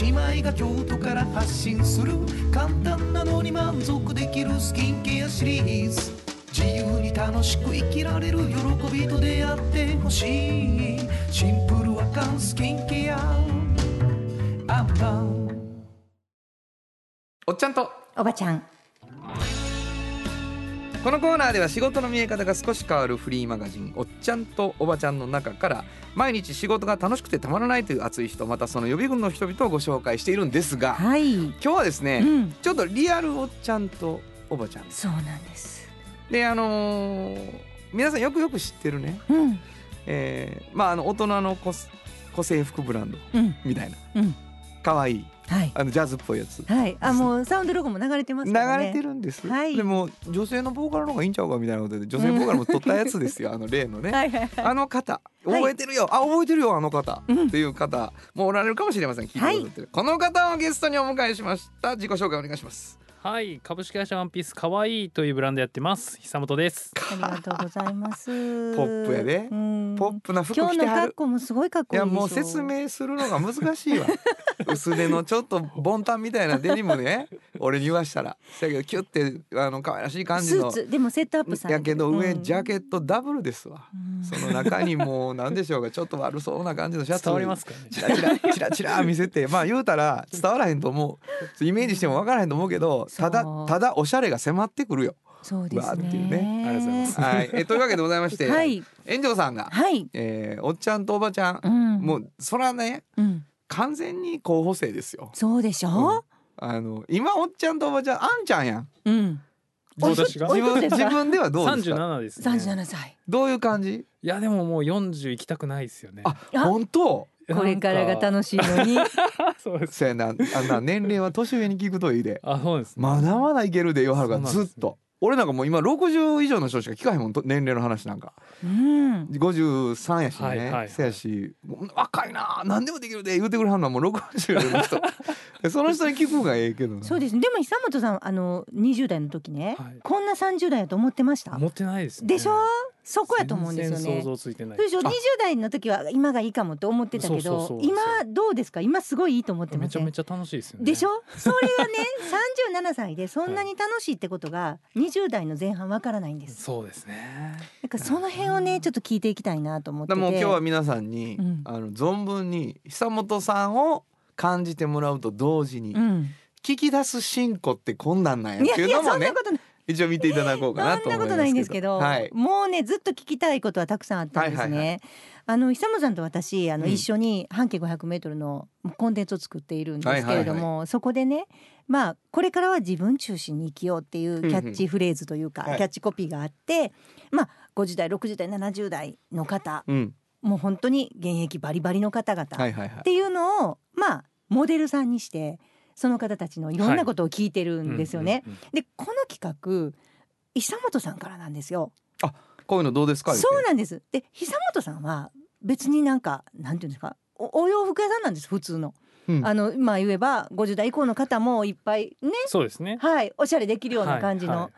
[SPEAKER 3] 姉妹が京都から発信する簡単なのに満足できるスキンケアシリーズ。自由に楽しく生きられる喜びと出会ってほしい。シンプルアカンスキンケア。アンパン
[SPEAKER 2] おっちゃんと。
[SPEAKER 1] おばちゃん
[SPEAKER 2] このコーナーでは仕事の見え方が少し変わるフリーマガジン「おっちゃんとおばちゃん」の中から毎日仕事が楽しくてたまらないという熱い人またその予備軍の人々をご紹介しているんですが
[SPEAKER 1] はい、
[SPEAKER 2] 今日はですね、
[SPEAKER 1] うん、
[SPEAKER 2] ちょっとリアルおっちゃんとおばちゃん。
[SPEAKER 1] そうなんです。
[SPEAKER 2] であのー皆さんよくよく知ってるね、
[SPEAKER 1] うん、
[SPEAKER 2] えーまああの大人の個個性服ブランド
[SPEAKER 1] うん、
[SPEAKER 2] みたいな。
[SPEAKER 1] うん、
[SPEAKER 2] 可愛い
[SPEAKER 1] はい、
[SPEAKER 2] あのジャズっぽいやつ。
[SPEAKER 1] はい、あ、もうサウンドロゴも流れてますね。
[SPEAKER 2] れてるんです、
[SPEAKER 1] はい。
[SPEAKER 2] でも女性のボーカルの方がいいんちゃうかみたいなことで女性ボーカルも撮ったやつですよ あの例のね。
[SPEAKER 1] はい。
[SPEAKER 2] あの方。
[SPEAKER 1] はい。
[SPEAKER 2] 覚えてるよ、あ覚えてるよあの方、
[SPEAKER 1] うん。
[SPEAKER 2] っていう方。もおられるかもしれません。聞いてくださってる、この方をゲストにお迎えしました。自己紹介お願いします
[SPEAKER 4] はい株式会社ワンピースかわいいというブランドやってます。久本です。
[SPEAKER 1] ありがとうございます。
[SPEAKER 2] ポップやで。
[SPEAKER 1] うん。
[SPEAKER 2] ポップな服
[SPEAKER 1] 今日の
[SPEAKER 2] 着てはる。
[SPEAKER 1] 格好もすごいかっこ
[SPEAKER 2] い
[SPEAKER 1] いいでしょ。
[SPEAKER 2] やもう説明するのが難しいわ。薄手のちょっとボンタンみたいなデニムね俺に言わしたら。だけどキュッてあの可愛らしい感じ
[SPEAKER 1] スー
[SPEAKER 2] の
[SPEAKER 1] ツでもセットアップされ
[SPEAKER 2] やけど上ジャ
[SPEAKER 1] ッ
[SPEAKER 2] ケットダブルですわ、
[SPEAKER 1] うん。
[SPEAKER 2] その中にもう何でしょうか。ちょっと悪そうな感じのシャツ
[SPEAKER 4] 伝わりますかね。
[SPEAKER 2] チラチラチラチラ見せて。まあ言うたら伝わらへんと思う。イメージしても分からへんと思うけどただただおしゃれが迫ってくるよ。
[SPEAKER 1] そうです
[SPEAKER 2] わーっていうね。
[SPEAKER 1] ね。
[SPEAKER 4] ありがとうございます。
[SPEAKER 2] はい、えというわけでございまして、
[SPEAKER 1] はい。
[SPEAKER 2] 炎上さんが、
[SPEAKER 1] はい。
[SPEAKER 2] えーおっちゃんとおばちゃん、
[SPEAKER 1] うん。
[SPEAKER 2] もうそらね
[SPEAKER 1] うん。
[SPEAKER 2] 完全に候補生ですよ。
[SPEAKER 1] そうでしょ？
[SPEAKER 2] あの今おっちゃんとおばちゃんあんちゃんやん。
[SPEAKER 1] うん。
[SPEAKER 4] 私が
[SPEAKER 1] おい
[SPEAKER 2] 自分自分ではどうですか
[SPEAKER 4] ？37ですね
[SPEAKER 1] 三十七歳。
[SPEAKER 2] どういう感じ？
[SPEAKER 4] いやでももう40行きたくないですよね
[SPEAKER 2] あ
[SPEAKER 1] あ
[SPEAKER 2] 本当？
[SPEAKER 1] これからが楽しいのに。
[SPEAKER 4] そうです
[SPEAKER 2] そうやなあんな年齢は年上に聞くといいで。
[SPEAKER 4] あそうですね
[SPEAKER 2] まだまだいけるでよはるが
[SPEAKER 4] そうなんですね
[SPEAKER 2] ずっと。俺なんかもう今60以上の人しか聞かへんもんと年齢の話なんか。
[SPEAKER 1] うん。
[SPEAKER 2] 53やしね、
[SPEAKER 4] はいはいはい。
[SPEAKER 2] せやし。若いな。何でもできるで。言うてくれはんのはもう60の人。で その人に聞くんがええけどな。
[SPEAKER 1] そうです。ね。でも久本さんあの二十代の時ね、
[SPEAKER 4] はい。
[SPEAKER 1] こんな三十代やと思ってました？
[SPEAKER 4] 持ってないですね。
[SPEAKER 1] でしょ？そこやと思うんですよね。
[SPEAKER 4] 想像ついてない。
[SPEAKER 1] 二十代の時は今がいいかもと思ってたけど今どうですか？今すごいいいと思って
[SPEAKER 4] めちゃめ。ちゃ楽しいですよね。
[SPEAKER 1] でしょ？それがね 37歳でそんなに楽しいってことが20代の前半わからないんです。
[SPEAKER 4] そうですね。
[SPEAKER 1] だからその辺をねちょっと聞いていきたいなと思ってて。
[SPEAKER 2] だからもう今日は皆さんに、
[SPEAKER 1] うん。
[SPEAKER 2] あの存分に久本さんを感じてもらうと同時に、
[SPEAKER 1] うん。
[SPEAKER 2] 聞き出す進行って困難なんや
[SPEAKER 1] いやいや
[SPEAKER 2] っていうのもね
[SPEAKER 1] そんなことない
[SPEAKER 2] 一応見ていただこうかなと思います
[SPEAKER 1] そんなことないんですけど、
[SPEAKER 2] はい、
[SPEAKER 1] もうねずっと聞きたいことはたくさんあったんですね、
[SPEAKER 2] はいはいは
[SPEAKER 1] あの久本さんと私あの、
[SPEAKER 2] うん。
[SPEAKER 1] 一緒に半径500メートルのコンテンツを作っているんですけれども、そこでねまあこれからは自分中心に生きようっていうキャッチフレーズというか、
[SPEAKER 2] はい。
[SPEAKER 1] キャッチコピーがあってまあ50代60代70代の方
[SPEAKER 2] うん。
[SPEAKER 1] もう本当に現役バリバリの方々
[SPEAKER 2] はいはいはい。
[SPEAKER 1] っていうのをまあモデルさんにしてその方たちのいろんなことを聞いてるんですよね。でこの企画久本さんからなんですよ。
[SPEAKER 2] こういうのどうですか？言
[SPEAKER 1] そうなんです。で久本さんは別になんかなんていうんですかおお洋服屋さんなんです普通の。
[SPEAKER 2] うん。
[SPEAKER 1] あのまあ言えば50代以降の方もいっぱいね。
[SPEAKER 4] そうですね。
[SPEAKER 1] はい。おしゃれできるような感じの、
[SPEAKER 4] はいは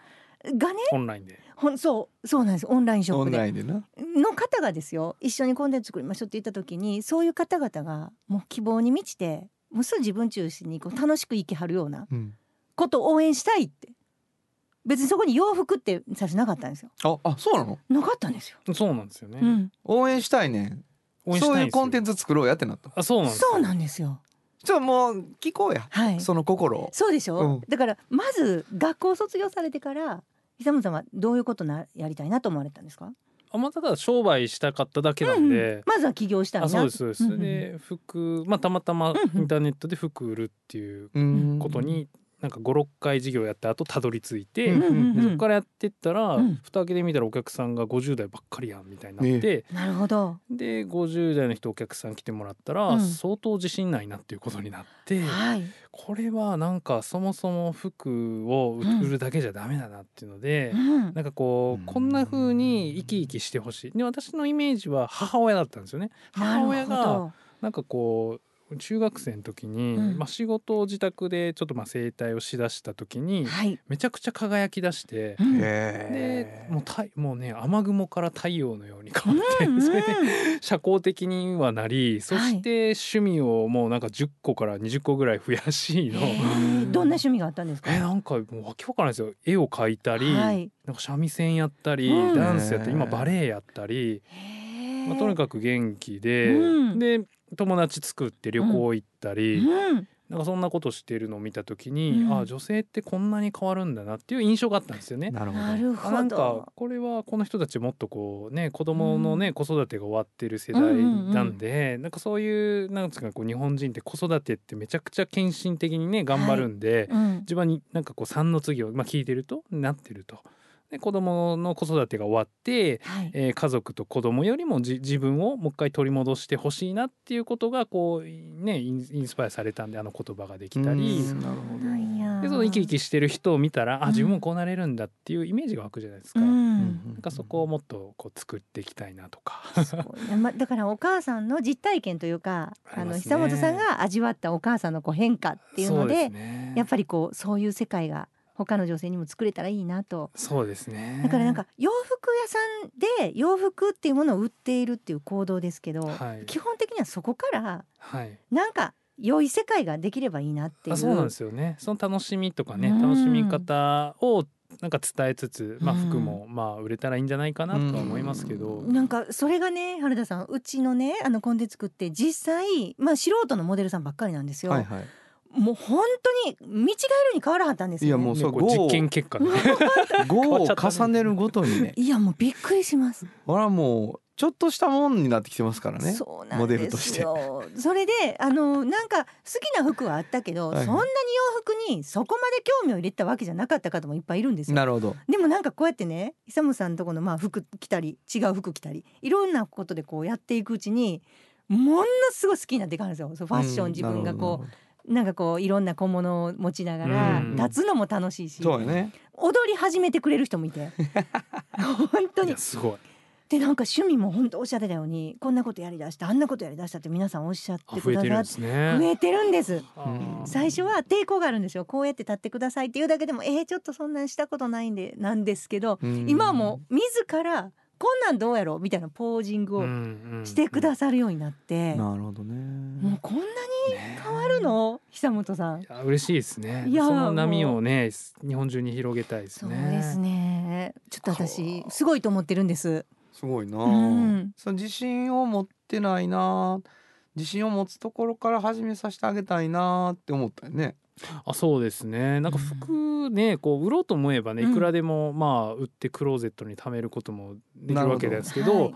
[SPEAKER 1] がね
[SPEAKER 4] オンラインで。
[SPEAKER 1] ほんそうそうなんです。オンラインショッ
[SPEAKER 2] オン
[SPEAKER 1] プで
[SPEAKER 2] ラインでな。
[SPEAKER 1] の方がですよ。一緒にコンテンツ作りましょうって言った時にそういう方々がもう希望に満ちてもうすぐ自分中心にこう楽しく生きはるような
[SPEAKER 2] うん。
[SPEAKER 1] ことを応援したいって。別にそこに洋服って最初なかったんですよ。
[SPEAKER 2] ああそうなの？
[SPEAKER 1] なかったんですよ、
[SPEAKER 4] そうなんですよね。
[SPEAKER 1] うん、
[SPEAKER 2] 応援したいね。んそういうコンテン
[SPEAKER 4] ツ。
[SPEAKER 2] ツ作ろうやってなった。
[SPEAKER 4] あ、そうなんですよ。
[SPEAKER 1] そうなんですよ。
[SPEAKER 2] じゃあもう聞こうや。
[SPEAKER 1] はい。
[SPEAKER 2] その心を。
[SPEAKER 1] そうでしょ、
[SPEAKER 2] うん。
[SPEAKER 1] だからまず学校を卒業されてから久さんはどういうことなやりたいなと思われたんですか？
[SPEAKER 4] あ、まあ、ただ商売したかっただけなんで。
[SPEAKER 1] うんうんまずは起業したいな
[SPEAKER 4] あ、そうです、そうです。
[SPEAKER 1] うんうん
[SPEAKER 4] で、服、まあ、たまたまインターネットで服売るっていう
[SPEAKER 2] うん
[SPEAKER 4] ことに。なんか五六回事業やった後たどり着いて、
[SPEAKER 2] うん
[SPEAKER 1] うんうん。うん
[SPEAKER 4] でそこからやってったら、
[SPEAKER 1] うん。
[SPEAKER 4] 蓋開けてみたらお客さんが50代ばっかりやんみたいになって、
[SPEAKER 1] なるほど。
[SPEAKER 4] で50代の人お客さん来てもらったら、
[SPEAKER 1] うん。
[SPEAKER 4] 相当自信ないなっていうことになって、
[SPEAKER 1] はい。
[SPEAKER 4] これはなんかそもそも服を
[SPEAKER 1] うん。
[SPEAKER 4] 売るだけじゃダメだなっていうので、
[SPEAKER 1] うん。
[SPEAKER 4] なんかこ
[SPEAKER 2] う
[SPEAKER 4] こんな風に生き生きしてほしい。で私のイメージは母親だったんですよね。母親が
[SPEAKER 1] な
[SPEAKER 4] んかこう中学生の時に、
[SPEAKER 1] うん。
[SPEAKER 4] まあ、仕事を自宅でちょっとまあ整体をしだした時に
[SPEAKER 1] はい、
[SPEAKER 4] めちゃくちゃ輝き出して
[SPEAKER 1] う、ん。
[SPEAKER 2] へ
[SPEAKER 4] でもうたもうね雨雲から太陽のように変わって、
[SPEAKER 1] うん。うん。
[SPEAKER 4] それで社交的にはなりそして趣味をもうなんか10個から20個ぐらい増やしの。
[SPEAKER 1] へー。どんな趣味があったんですか？
[SPEAKER 4] えなんかもうわけわからないですよ。絵を描いたり、
[SPEAKER 1] はい。
[SPEAKER 4] なんか三味線やったり、
[SPEAKER 1] うん。
[SPEAKER 4] ダンスやったり今バレエやったり、まあ、とに
[SPEAKER 1] か
[SPEAKER 4] かく元気で、
[SPEAKER 1] うん。
[SPEAKER 4] で友達作って旅行行ったり、
[SPEAKER 1] うん。
[SPEAKER 4] なんかそんなことしてるのを見た時に、
[SPEAKER 1] うん。
[SPEAKER 4] あ女性ってこんなに変わるんだなっていう印象があったんですよね。
[SPEAKER 2] なるほど。
[SPEAKER 1] な
[SPEAKER 4] んか
[SPEAKER 1] ほど。
[SPEAKER 4] これはこの人たちもっとこうね子供のね、子育てが終わってる世代
[SPEAKER 1] うんうんうん
[SPEAKER 4] なん。で、なんかそういうなんですかこう日本人って子育てってめちゃくちゃ献身的にね頑張るんで、
[SPEAKER 1] うん。
[SPEAKER 4] 自分になんかこう三の次を、まあ、聞いてるとなってると。で子供の子育てが終わって、
[SPEAKER 1] はい。
[SPEAKER 4] えー家族と子供よりもじ自分をもう一回取り戻してほしいなっていうことがこうねインインスパイアされたんであの言葉ができたり。
[SPEAKER 2] うん。なるほど。
[SPEAKER 4] でその生き生きしてる人を見たら
[SPEAKER 1] うん。
[SPEAKER 4] あ自分もこうなれるんだっていうイメージが湧くじゃないですか。
[SPEAKER 1] う
[SPEAKER 4] なん
[SPEAKER 1] ん
[SPEAKER 4] かそこをもっとこう作っていきたいなとか。
[SPEAKER 1] まだからお母さんの実体験というかあ
[SPEAKER 4] ね。
[SPEAKER 1] 久本さんが味わったお母さんのこう変化っていうので
[SPEAKER 4] すね。
[SPEAKER 1] やっぱりこうそういう世界が他の女性にも作れたらいいなと。
[SPEAKER 4] そうですね。
[SPEAKER 1] だからなんか洋服屋さんで洋服っていうものを売っているっていう行動ですけど、
[SPEAKER 4] はい。
[SPEAKER 1] 基本的にはそこから
[SPEAKER 4] はい。
[SPEAKER 1] なんか良い世界ができればいいなっていう。
[SPEAKER 4] あそうなんですよね。その楽しみとかね
[SPEAKER 1] うん。
[SPEAKER 4] 楽しみ方をなんか伝えつつ、まあ、
[SPEAKER 1] うん
[SPEAKER 4] 服もまあ売れたらいいんじゃないかなとは思いますけど、
[SPEAKER 1] なんかそれがね原田さんうちのねあのコンテンツ作って実際まあ素人のモデルさんばっかりなんですよ、
[SPEAKER 2] はいはい
[SPEAKER 1] もう本当に見違えるに変わらはったんですよ、ね、
[SPEAKER 2] いやもうそう
[SPEAKER 4] ねこれ実験結果ね。
[SPEAKER 2] 5を重ねるごとにね。
[SPEAKER 1] いやもうびっくりします。
[SPEAKER 2] ほらもうちょっとしたもんになってきてますからね。
[SPEAKER 1] そうなん
[SPEAKER 2] モデルとして。
[SPEAKER 1] よ。それであのなんか好きな服はあったけど、
[SPEAKER 2] はい。はい
[SPEAKER 1] そんなに洋服にそこまで興味を入れたわけじゃなかった方もいっぱいいるんですよ。
[SPEAKER 2] なるほど。
[SPEAKER 1] でもなんかこうやってね勇さんのとこのまあ服着たり違う服着たりいろんなことでこうやっていくうちにものすごい好きになっていくんですよ。そうファッション自分がこうなんかこういろんな小物を持ちながら
[SPEAKER 4] うん。
[SPEAKER 1] 立つのも楽しいし、
[SPEAKER 2] ね。
[SPEAKER 1] 踊り始めてくれる人もいて。本当に。
[SPEAKER 4] すごい。
[SPEAKER 1] でなんか趣味も本当おっしゃってたようにこんなことやりだしたあんなことやりだしたって皆さんおっしゃって
[SPEAKER 4] あ増えてるん
[SPEAKER 1] くださっ
[SPEAKER 4] ですね。
[SPEAKER 1] 増えてるんです。
[SPEAKER 4] あ。ー
[SPEAKER 1] 最初は抵抗があるんですよ。こうやって立ってくださいっていうだけでもえー、ちょっとそんなんしたことないんでなんですけど
[SPEAKER 2] うん。
[SPEAKER 1] 今はもう自らこんなんどうやろ？うみたいなポージングをしてくださるようになって、
[SPEAKER 2] なるほどね。
[SPEAKER 1] もうこんなに変わるの久本さん。
[SPEAKER 4] いや嬉しいですね。
[SPEAKER 1] いや
[SPEAKER 4] その波をね日本中に広げたいです
[SPEAKER 1] そう
[SPEAKER 4] ね
[SPEAKER 1] ですね。ちょっと私すごいと思ってるんです。
[SPEAKER 2] すごいな、
[SPEAKER 1] うん。
[SPEAKER 2] その自信を持ってないな。自信を持つところから始めさせてあげたいなって思ったよね
[SPEAKER 4] あそうですね。なんか服ねこう売ろうと思えばね
[SPEAKER 1] うん。
[SPEAKER 4] いくらでもまあ売ってクローゼットに貯めることもできるわけですけど
[SPEAKER 1] はい。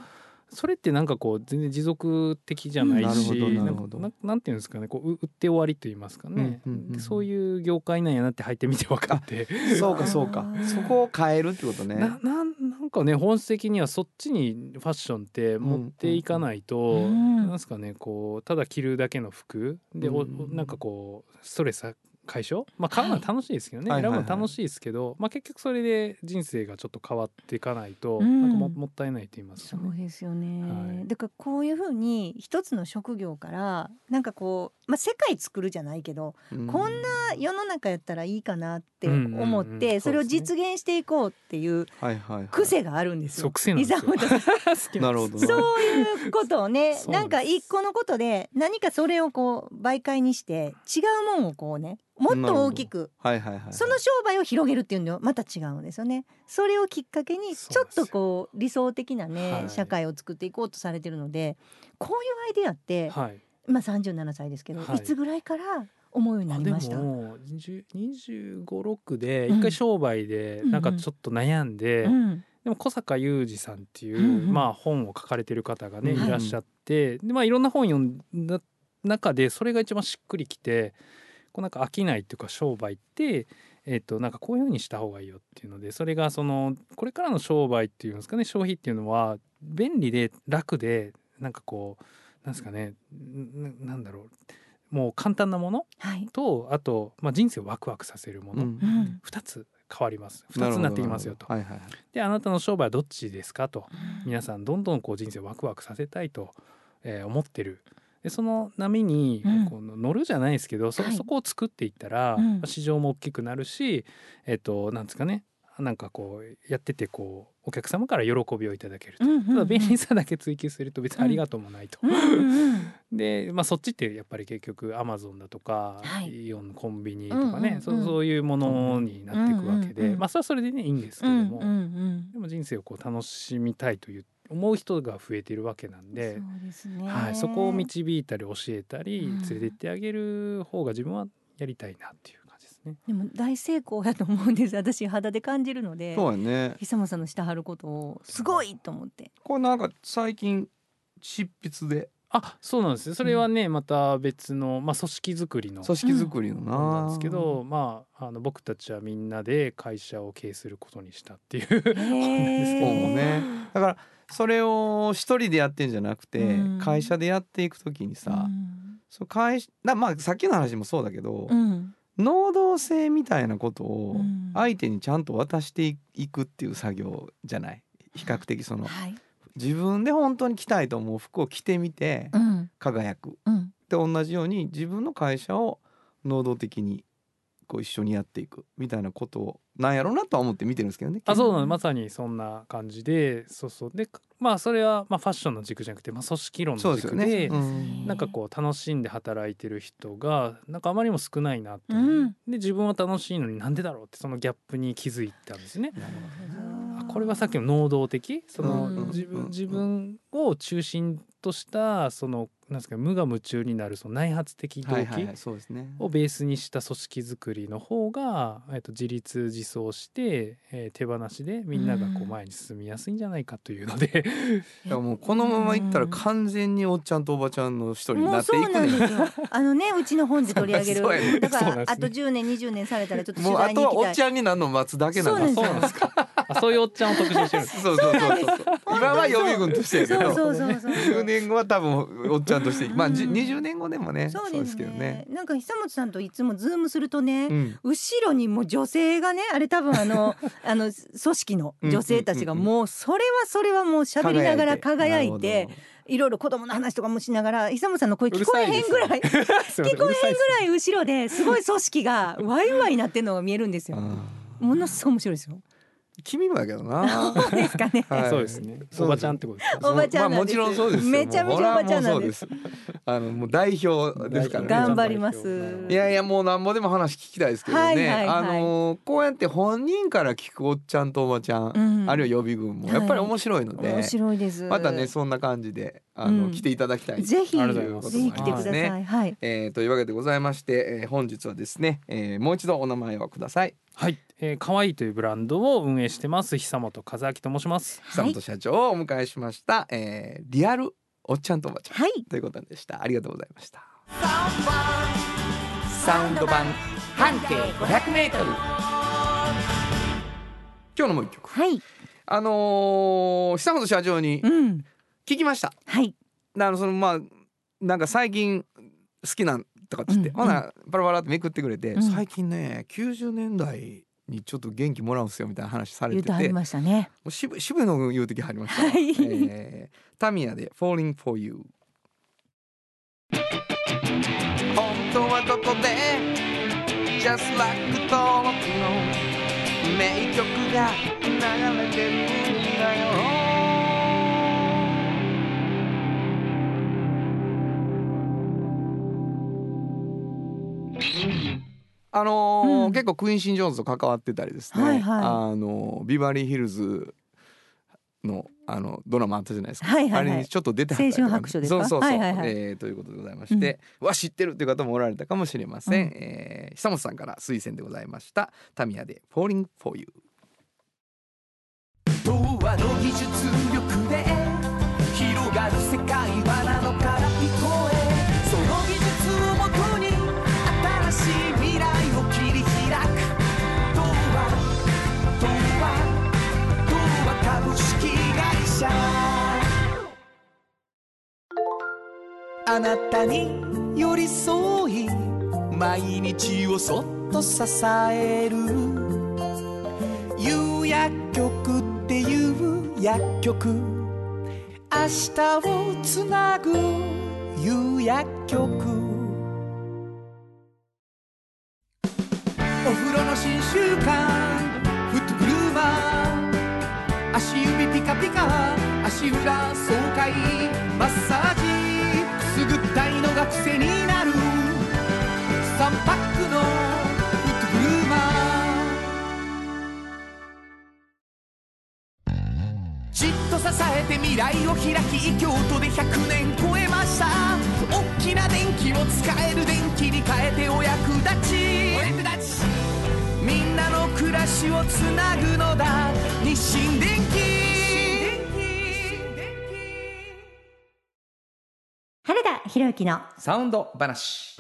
[SPEAKER 4] それってなんかこう全然持続的じゃないし、
[SPEAKER 2] うん。なな
[SPEAKER 4] なんていうんですかねこうう売って終わりと言いますかね、
[SPEAKER 2] うんうんうん。
[SPEAKER 4] でそういう業界なんやなって入ってみて分かって。
[SPEAKER 2] そうかそうか。そこを変えるってことね。
[SPEAKER 4] ななんなんかね本質的にはそっちにファッションって持っていかないと、
[SPEAKER 1] うん
[SPEAKER 4] なんですかねこうただ着るだけの服で、お
[SPEAKER 2] うん。
[SPEAKER 4] なんかこうストレス解消？まあ買うのは楽しいですけどね、
[SPEAKER 2] はい
[SPEAKER 4] 選ぶのは楽しいですけど、まあ、結局それで人生がちょっと変わっていかないと、
[SPEAKER 1] うん。
[SPEAKER 4] なんかももったいないと言いますか
[SPEAKER 1] そう
[SPEAKER 4] ね。
[SPEAKER 1] ですよね、
[SPEAKER 4] はい。
[SPEAKER 1] だからこういうふうに一つの職業からなんかこう、まあ、世界作るじゃないけど、
[SPEAKER 2] うん。
[SPEAKER 1] こんな世の中やったらいいかなって
[SPEAKER 4] うんうん
[SPEAKER 1] 思っ
[SPEAKER 4] うん
[SPEAKER 1] てそれを実現していこうっていう
[SPEAKER 2] はいはいはい。
[SPEAKER 1] 癖があるんですよ。
[SPEAKER 4] そう癖なんですよ。
[SPEAKER 1] 伊沢本さん。
[SPEAKER 4] 好き
[SPEAKER 2] なるほどな
[SPEAKER 1] そういうことをね
[SPEAKER 4] な
[SPEAKER 1] んか一個のことで何かそれをこう媒介にして違うもんをこうねもっと大きく
[SPEAKER 2] はいはいはい
[SPEAKER 1] その商売を広げるっていうのはまた違うんですよね。それをきっかけにちょっとこう理想的なね、
[SPEAKER 4] はい。
[SPEAKER 1] 社会を作っていこうとされてるのでこういうアイデアって、
[SPEAKER 4] はい、
[SPEAKER 1] まあ37歳ですけど、
[SPEAKER 4] はい。
[SPEAKER 1] い、つぐらいから思うようになりました？
[SPEAKER 4] も2 5 6で
[SPEAKER 1] うん。
[SPEAKER 4] 一回商売でなんかちょっと悩んで、
[SPEAKER 1] うん。
[SPEAKER 4] でも小坂雄二さんっていう、
[SPEAKER 1] うんうん。
[SPEAKER 4] まあ、本を書かれてる方がね、
[SPEAKER 2] うん
[SPEAKER 4] いらっしゃってで、まあ、いろんな本読んだ中でそれが一番しっくりきてこうなんか飽きないっていうか商売って、えっとなんかこういうふうにした方がいいよっていうのでそれがそのこれからの商売っていうんですかね消費っていうのは便利で楽でなんかこうなんですかねんなんだろうもう簡単なもの
[SPEAKER 1] はい。
[SPEAKER 4] とあと、まあ、人生をワクワクさせるもの、
[SPEAKER 2] うん。
[SPEAKER 1] うん。
[SPEAKER 4] 2つ変わります。2つになってきますよと。
[SPEAKER 2] はいはいはい。
[SPEAKER 4] であなたの商売はどっちですかと。皆さんどんどんこう人生をワクワクさせたいと、えー思ってるでその波に
[SPEAKER 1] うん。
[SPEAKER 4] こう乗るじゃないですけど、そ
[SPEAKER 1] はい。
[SPEAKER 4] そこを作っていったら、
[SPEAKER 1] うん。
[SPEAKER 4] 市場も大きくなるしえっ、となんですかね。なんかこうやっててこうお客様から喜びをいただけると。
[SPEAKER 1] うんうんうん。
[SPEAKER 4] ただ便利さだけ追求すると別にありがとうもないと。
[SPEAKER 1] うんうんうん。
[SPEAKER 4] で、まあ、そっちってやっぱり結局アマゾンだとか、
[SPEAKER 1] はい。
[SPEAKER 4] イオンコンビニとかね、
[SPEAKER 1] うんうんうん。
[SPEAKER 4] そうそういうものになっていくわけで、
[SPEAKER 1] うんうんうん
[SPEAKER 4] まあそれはそれでねいいんですけども、
[SPEAKER 1] うんうんうん
[SPEAKER 4] でも人生をこう楽しみたいという思う人が増えているわけなんで、
[SPEAKER 1] そうですね、
[SPEAKER 4] はい、そこを導いたり教えたり
[SPEAKER 1] うん
[SPEAKER 4] 連れて行ってあげる方が自分はやりたいなっていう感じですね。
[SPEAKER 1] でも大成功やと思うんです。私肌で感じるので
[SPEAKER 2] そうやね。
[SPEAKER 1] 久間さんのしてはることをすごいと思って。
[SPEAKER 2] これなんか最近執筆で
[SPEAKER 4] あそうなんですね。それはね、また別の、まあ、組織づくりの
[SPEAKER 2] 組織作りのな、
[SPEAKER 4] 本なんですけど、まあ、あの僕たちはみんなで会社を経営することにしたっていう。本なんです。けど
[SPEAKER 2] ねだからそれを一人でやってんじゃなくて、
[SPEAKER 1] うん。
[SPEAKER 2] 会社でやっていくときにさ、その会社なまあさっきの話もそうだけど、
[SPEAKER 1] うんうん。
[SPEAKER 2] 能動性みたいなことを
[SPEAKER 1] うん。
[SPEAKER 2] 相手にちゃんと渡していくっていう作業じゃない？比較的その。
[SPEAKER 1] はい
[SPEAKER 2] 自分で本当に着たいと思う服を着てみて
[SPEAKER 1] うん。
[SPEAKER 2] 輝く。
[SPEAKER 1] うん。
[SPEAKER 2] で同じように自分の会社を能動的にこう一緒にやっていくみたいなことをなんやろうなとは思って見てるんですけどね。
[SPEAKER 4] あそうなの。まさにそんな感じでそうそう。でまあそれはまあファッションの軸じゃなくて、まあ、組織論
[SPEAKER 2] そうですよね。
[SPEAKER 4] の軸で
[SPEAKER 2] うん。
[SPEAKER 4] なんかこう楽しんで働いてる人がなんかあまりにも少ないなって、
[SPEAKER 1] うん。
[SPEAKER 4] で自分は楽しいのになんでだろうってそのギャップに気づいたんですね。あこれはさっきの能動的？その
[SPEAKER 1] うん。
[SPEAKER 4] 自分
[SPEAKER 2] うん。
[SPEAKER 4] 自分を中心としたそのなんですか無我夢中になるその内発的動機？をベースにした組織づくりの方が、えっと自立自走して、えー手放しでみんながこ
[SPEAKER 1] う
[SPEAKER 4] うん。前に進みやすいんじゃないかというので、
[SPEAKER 2] だからもうこのままいったら完全におっちゃんとおばちゃんの一人になっていく
[SPEAKER 1] そうなん
[SPEAKER 2] ね
[SPEAKER 1] ですよ。あのねうちの本で取り上げる。だからあと10年20年されたらちょっと取
[SPEAKER 2] もうあ
[SPEAKER 1] 材に行きたい。
[SPEAKER 2] とはおっち。ゃんになるのを待つだけなん
[SPEAKER 1] そうなんですよ。
[SPEAKER 4] あそういうおっちゃんを特集してるんです。
[SPEAKER 2] そうそうそうそう。今は予備軍としてやけ
[SPEAKER 1] そう
[SPEAKER 2] ど、
[SPEAKER 1] そうそうそう。
[SPEAKER 2] 10年後は多分おっちゃんとして、まあじ
[SPEAKER 1] うん
[SPEAKER 2] 20年後でもね、
[SPEAKER 1] そうです
[SPEAKER 2] けど
[SPEAKER 1] ね。なんか久本さんといつもズームするとね、
[SPEAKER 2] うん。
[SPEAKER 1] 後ろにもう女性がねあれ多分あの あの組織の女性たちがもうそれはそれはもう喋りながら輝いていろいろ子供の話とかもしながら久本さんの声聞こえへんぐらい 聞こえへんぐらい後ろですごい組織がワイワイなってるのが見えるんですよ。ものすごい面白いですよ。
[SPEAKER 2] ー君もやけどな。
[SPEAKER 1] そうですかね。
[SPEAKER 2] はい
[SPEAKER 4] そうですね。おばちゃんってことですか。
[SPEAKER 1] おばちゃんなんです
[SPEAKER 2] まあもちろんそうですよ。
[SPEAKER 1] めちゃめちゃおばちゃんなんです
[SPEAKER 2] もう俺はもうそうです。あのもう代表ですからね。
[SPEAKER 1] 頑張ります
[SPEAKER 2] いやいやもうなんぼでも話聞きたいですけどね、
[SPEAKER 1] はいはいはい
[SPEAKER 2] あのーこうやって本人から聞くおっちゃんとおばちゃん、
[SPEAKER 1] うん
[SPEAKER 2] あるいは予備軍もやっぱり面白いので、
[SPEAKER 1] 面白いです。
[SPEAKER 2] またねそんな感じであの、
[SPEAKER 1] うん
[SPEAKER 2] 来ていただきたい
[SPEAKER 1] ぜひ
[SPEAKER 4] ありがとうございます
[SPEAKER 1] ぜひ来てください。
[SPEAKER 2] ね
[SPEAKER 1] はい。
[SPEAKER 2] えーというわけでございまして、えー本日はですね、えーもう一度お名前をください
[SPEAKER 4] はい、えー、可愛いというブランドを運営してます久本和明と申します。
[SPEAKER 2] 久本社長をお迎えしました、えーリアルおっちゃんとおばちゃん、
[SPEAKER 1] はい。
[SPEAKER 2] ということでしたありがとうございました
[SPEAKER 5] サウンド版半径500メートル
[SPEAKER 2] 今日のもう一曲
[SPEAKER 1] はい。
[SPEAKER 2] あのー久本社長に
[SPEAKER 1] うん。
[SPEAKER 2] 聞きました
[SPEAKER 1] はい。
[SPEAKER 2] あのそのまあなんか最近好きなんとかっつって、
[SPEAKER 1] うん
[SPEAKER 2] ほなパラパラってめくってくれて、
[SPEAKER 1] うん。
[SPEAKER 2] 最近ね90年代にちょっと元気もらうんすよみたいな話されてて
[SPEAKER 1] 言うとはりましたね。
[SPEAKER 2] もう渋渋いの言う時入りました。わ、
[SPEAKER 1] はい。
[SPEAKER 2] えータミヤで「Falling for You」本当はどこで Just like 登録の名曲が流れてるあのー
[SPEAKER 1] うん。
[SPEAKER 2] 結構クイーン・シン・ジョーンズと関わってたりですね、
[SPEAKER 1] はいはい。
[SPEAKER 2] あのビバリーヒルズのあのドラマあったじゃないですか、
[SPEAKER 1] はいはいはい。
[SPEAKER 2] あれにちょっと出てはったりとか
[SPEAKER 1] 青春白書ですか？
[SPEAKER 2] そうそうそう、
[SPEAKER 1] はいはいはい
[SPEAKER 2] えーということでございまして、わ知ってるっていう方もおられたかもしれません、
[SPEAKER 1] うん。
[SPEAKER 2] えー久本さんから推薦でございましたタミヤで Falling for You
[SPEAKER 3] 童話の技術力で広がる世界はなのから聞こえ社あなたに寄り添い毎日をそっと支える。有薬局っていう薬局。明日をつなぐ有薬局。お風呂の新習慣。足指ピカピカ足裏爽快マッサージくすぐったいのが癖になる3パックのフットグーマー。じっと支えて未来を開き京都で100年超えました。大きな電気を使える電気に変えてお役立ちお役立ち。暮らしをつなぐのだ。日清電気
[SPEAKER 1] 原田博之の
[SPEAKER 2] サウンド話。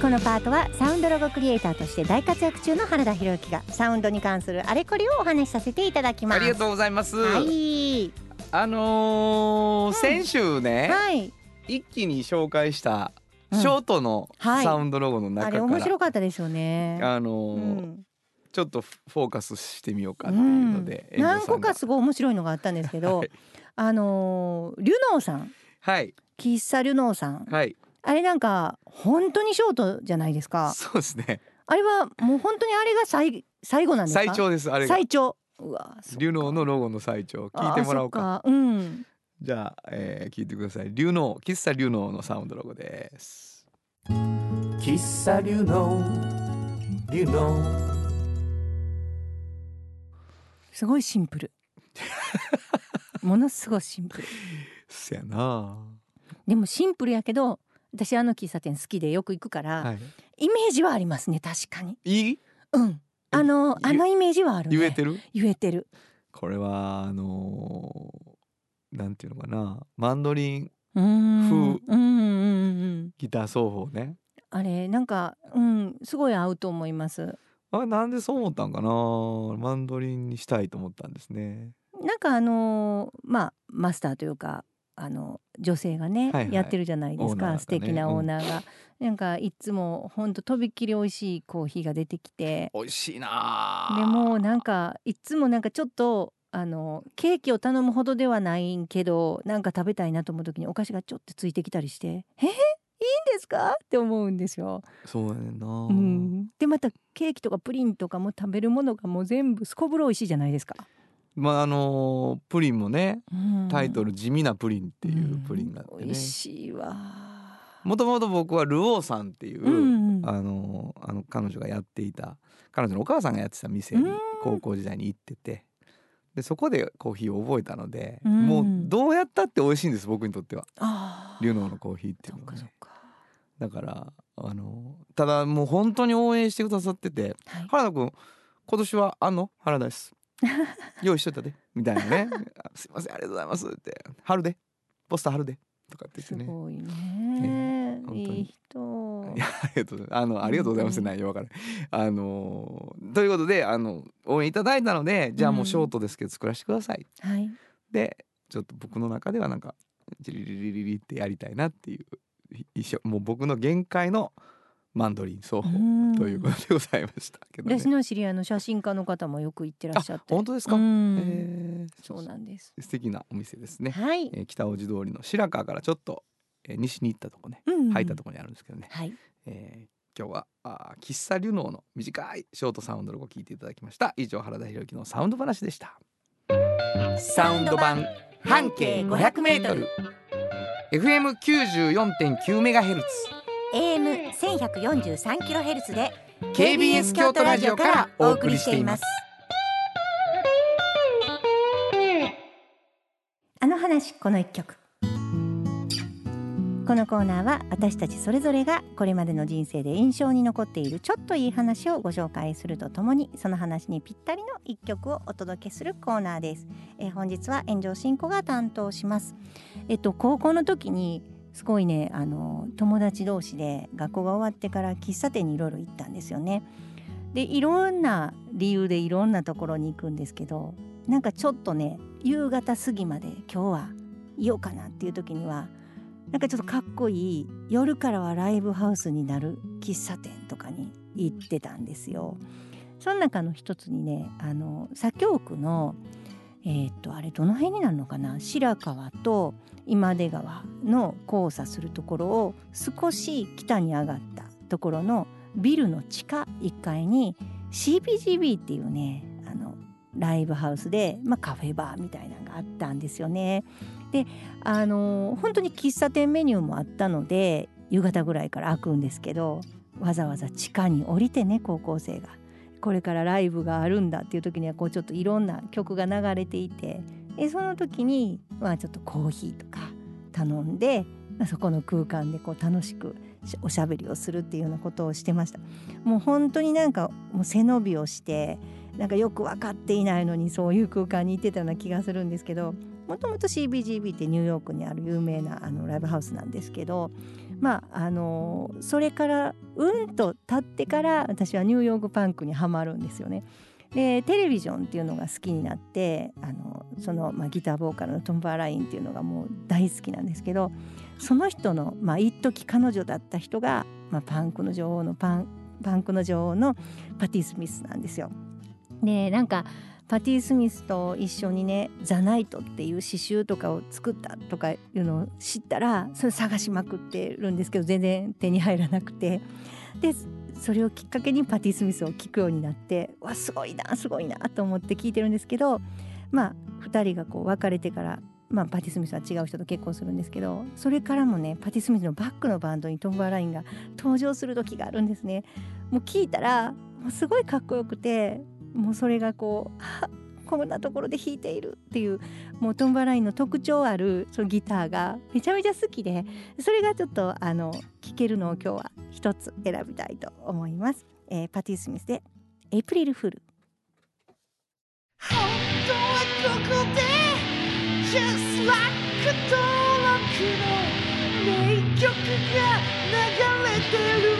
[SPEAKER 1] このパートはサウンドロゴクリエイターとして大活躍中の原田博之がサウンドに関するあれこれをお話しさせていただきます。
[SPEAKER 2] ありがとうございます、
[SPEAKER 1] はい。
[SPEAKER 2] あのー先週ね、
[SPEAKER 1] はい。
[SPEAKER 2] 一気に紹介した
[SPEAKER 1] うん
[SPEAKER 2] ショートの
[SPEAKER 1] はい。
[SPEAKER 2] サウンドロゴの
[SPEAKER 1] あ
[SPEAKER 2] 中から、
[SPEAKER 1] れ面白かったですよね。
[SPEAKER 2] あのー
[SPEAKER 1] うん。
[SPEAKER 2] ちょっとフォーカスしてみようかっていうので、
[SPEAKER 1] うん、何個かす
[SPEAKER 2] ご
[SPEAKER 1] ごい面白いのがあったんですけど、
[SPEAKER 2] はい。
[SPEAKER 1] あのーリュノーさん。
[SPEAKER 2] はい。
[SPEAKER 1] 喫茶リュノーさん。
[SPEAKER 2] はい。
[SPEAKER 1] あれなんか本当にショートじゃないですか。
[SPEAKER 2] そうですね。
[SPEAKER 1] あれはもう本当にあれが最最後なんですか？
[SPEAKER 2] 最長ですあれが。
[SPEAKER 1] 最長。うわ
[SPEAKER 2] リュノーのロゴの最長。聞いてもらおうか。
[SPEAKER 1] うん
[SPEAKER 2] じゃあ、えー聞いてください。リュノー喫茶リュノーのサウンドロゴです。
[SPEAKER 3] 喫茶流の流の。
[SPEAKER 1] すごいシンプル。ものすごいシンプル。
[SPEAKER 2] そやな。
[SPEAKER 1] でもシンプルやけど私あの喫茶店好きでよく行くから、
[SPEAKER 2] はい。
[SPEAKER 1] イメージはありますね確かに。
[SPEAKER 2] いい？
[SPEAKER 1] うん。あの
[SPEAKER 2] 言
[SPEAKER 1] あのイメージはあるね。
[SPEAKER 2] 言えてる？
[SPEAKER 1] 言えてる。
[SPEAKER 2] これはあのーなんていうのかなマンドリン風。
[SPEAKER 1] うんうんうんうん
[SPEAKER 2] ギター奏法ね。
[SPEAKER 1] あれなんかうんすごい合うと思います。
[SPEAKER 2] あなんでそう思ったんかな。マンドリンにしたいと思ったんですね。
[SPEAKER 1] なんかあのーまあマスターというかあの女性がね、
[SPEAKER 2] はいはい。
[SPEAKER 1] やってるじゃないですか、
[SPEAKER 2] ね。
[SPEAKER 1] 素敵なオーナーが、なんかいつもほんととびっきり美味しいコーヒーが出てきて。
[SPEAKER 2] 美味しいな
[SPEAKER 1] でもなんかいつもなんかちょっとあのケーキを頼むほどではないんけどなんか食べたいなと思う時にお菓子がちょっとついてきたりして「え？ー、いいんですか?」って思うんですよ。
[SPEAKER 2] そうやねんな、
[SPEAKER 1] うん、でまたケーキとかプリンとかも食べるものがもう全部すこぶる美味しいじゃないですか。
[SPEAKER 2] まああのープリンもね
[SPEAKER 1] うん
[SPEAKER 2] タイトル「地味なプリン」っていうプリンがあってね
[SPEAKER 1] うん美味しいわ。
[SPEAKER 2] もともと僕はルオーさんっていう、
[SPEAKER 1] うんうん
[SPEAKER 2] あのあの彼女がやっていた彼女のお母さんがやってた店に
[SPEAKER 1] うん
[SPEAKER 2] 高校時代に行っててでそこでコーヒーを覚えたので、
[SPEAKER 1] うん。
[SPEAKER 2] もうどうやったって美味しいんです僕にとっては。
[SPEAKER 1] あー。
[SPEAKER 2] リュノーのコーヒーってい
[SPEAKER 1] そうっ
[SPEAKER 2] のはね。だからあのただもう本当に応援してくださってて
[SPEAKER 1] はい。
[SPEAKER 2] 原田君今年はあんの？原田です。用意しといたで。みたいなね。あすいませんありがとうございますって。春で。ポスター春でとかってってね。
[SPEAKER 1] ごいね。
[SPEAKER 2] ね。
[SPEAKER 1] いい人。
[SPEAKER 2] い。やありがとうございます。あのありがとうございます内容わからあのということであの応援いただいたのでじゃあもうショートですけど作らせてください、
[SPEAKER 1] はい。
[SPEAKER 2] でちょっと僕の中ではなんかジリリリリリってやりたいなっていう一緒もう僕の限界のマンドリン奏法
[SPEAKER 1] うん。
[SPEAKER 2] ということでございましたけどね。
[SPEAKER 1] 私の知り合いの写真家の方もよく行ってらっしゃって。
[SPEAKER 2] あ本当ですか？
[SPEAKER 1] うん。
[SPEAKER 2] えー。
[SPEAKER 1] そうなんです。
[SPEAKER 2] 素敵なお店ですね、
[SPEAKER 1] はい、
[SPEAKER 2] えー北大路通りの白川からちょっと、えー西に行ったとこね
[SPEAKER 1] うん
[SPEAKER 2] 入ったとこにあるんですけどね、
[SPEAKER 1] はい。
[SPEAKER 2] えー今日はあー喫茶リュノーの短いショートサウンドロゴを聞いていただきました。以上原田博之のサウンド話でした。サウンド版半径 500m FM94.9 メガヘルツ
[SPEAKER 1] AM 千百四十三キロヘルツで
[SPEAKER 2] KBS 京都ラジオからお送りしています。
[SPEAKER 1] あの話この一曲。このコーナーは私たちそれぞれがこれまでの人生で印象に残っているちょっといい話をご紹介するとともにその話にぴったりの一曲をお届けするコーナーです、えー本日は炎上進行が担当します。えっと高校の時にすごいねあの友達同士で学校が終わってから喫茶店にいろいろ行ったんですよねでいろんな理由でいろんなところに行くんですけどなんかちょっとね夕方過ぎまで今日はいようかなっていう時にはなんかちょっとかっこいい夜からはライブハウスになる喫茶店とかに行ってたんですよ。その中の一つにねあの左京区のえーっとあれどの辺になるのかな？白川と今出川の交差するところを少し北に上がったところのビルの地下1階に CPGB っていうねあのライブハウスで、まあ、カフェバーみたいなのがあったんですよね。であの本当に喫茶店メニューもあったので夕方ぐらいから開くんですけどわざわざ地下に降りてね高校生がこれからライブがあるんだっていう時にはこうちょっといろんな曲が流れていてでその時に、まあ、ちょっとコーヒーとか頼んで、まあそこの空間でこう楽しくおしゃべりをするっていうようなことをしてました。もう本当になんかもう背伸びをしてなんかよく分かっていないのにそういう空間に行ってたような気がするんですけどもともと CBGB ってニューヨークにある有名なあのライブハウスなんですけどまああのそれからうんと経ってから私はニューヨークパンクにはまるんですよね。でテレビジョンっていうのが好きになってあのその、まあ、ギターボーカルのトム・バーラインっていうのがもう大好きなんですけどその人のまあ一時彼女だった人が、まあ、パンクの女王のパンパンクの女王のパティ・スミスなんですよ。でなんかパティ・スミスと一緒にね「ザ・ナイト」っていう詩集とかを作ったとかいうのを知ったらそれ探しまくってるんですけど全然手に入らなくてでそれをきっかけにパティ・スミスを聴くようになってわすごいなすごいなと思って聴いてるんですけどまあ2人がこう別れてから、まあ、パティ・スミスは違う人と結婚するんですけどそれからもねパティ・スミスのバックのバンドにトン・バーラインが登場する時があるんですね。もう聞いたらもうすごいかっこよくてもうそれがこう こんなところで弾いているっていうもうトンバラインの特徴あるそのギターがめちゃめちゃ好きでそれがちょっとあの聴けるのを今日は一つ選びたいと思います、えーパティ・スミスで「エイプリルフール」
[SPEAKER 6] 本当はここで Just like 登録の名曲が流れてる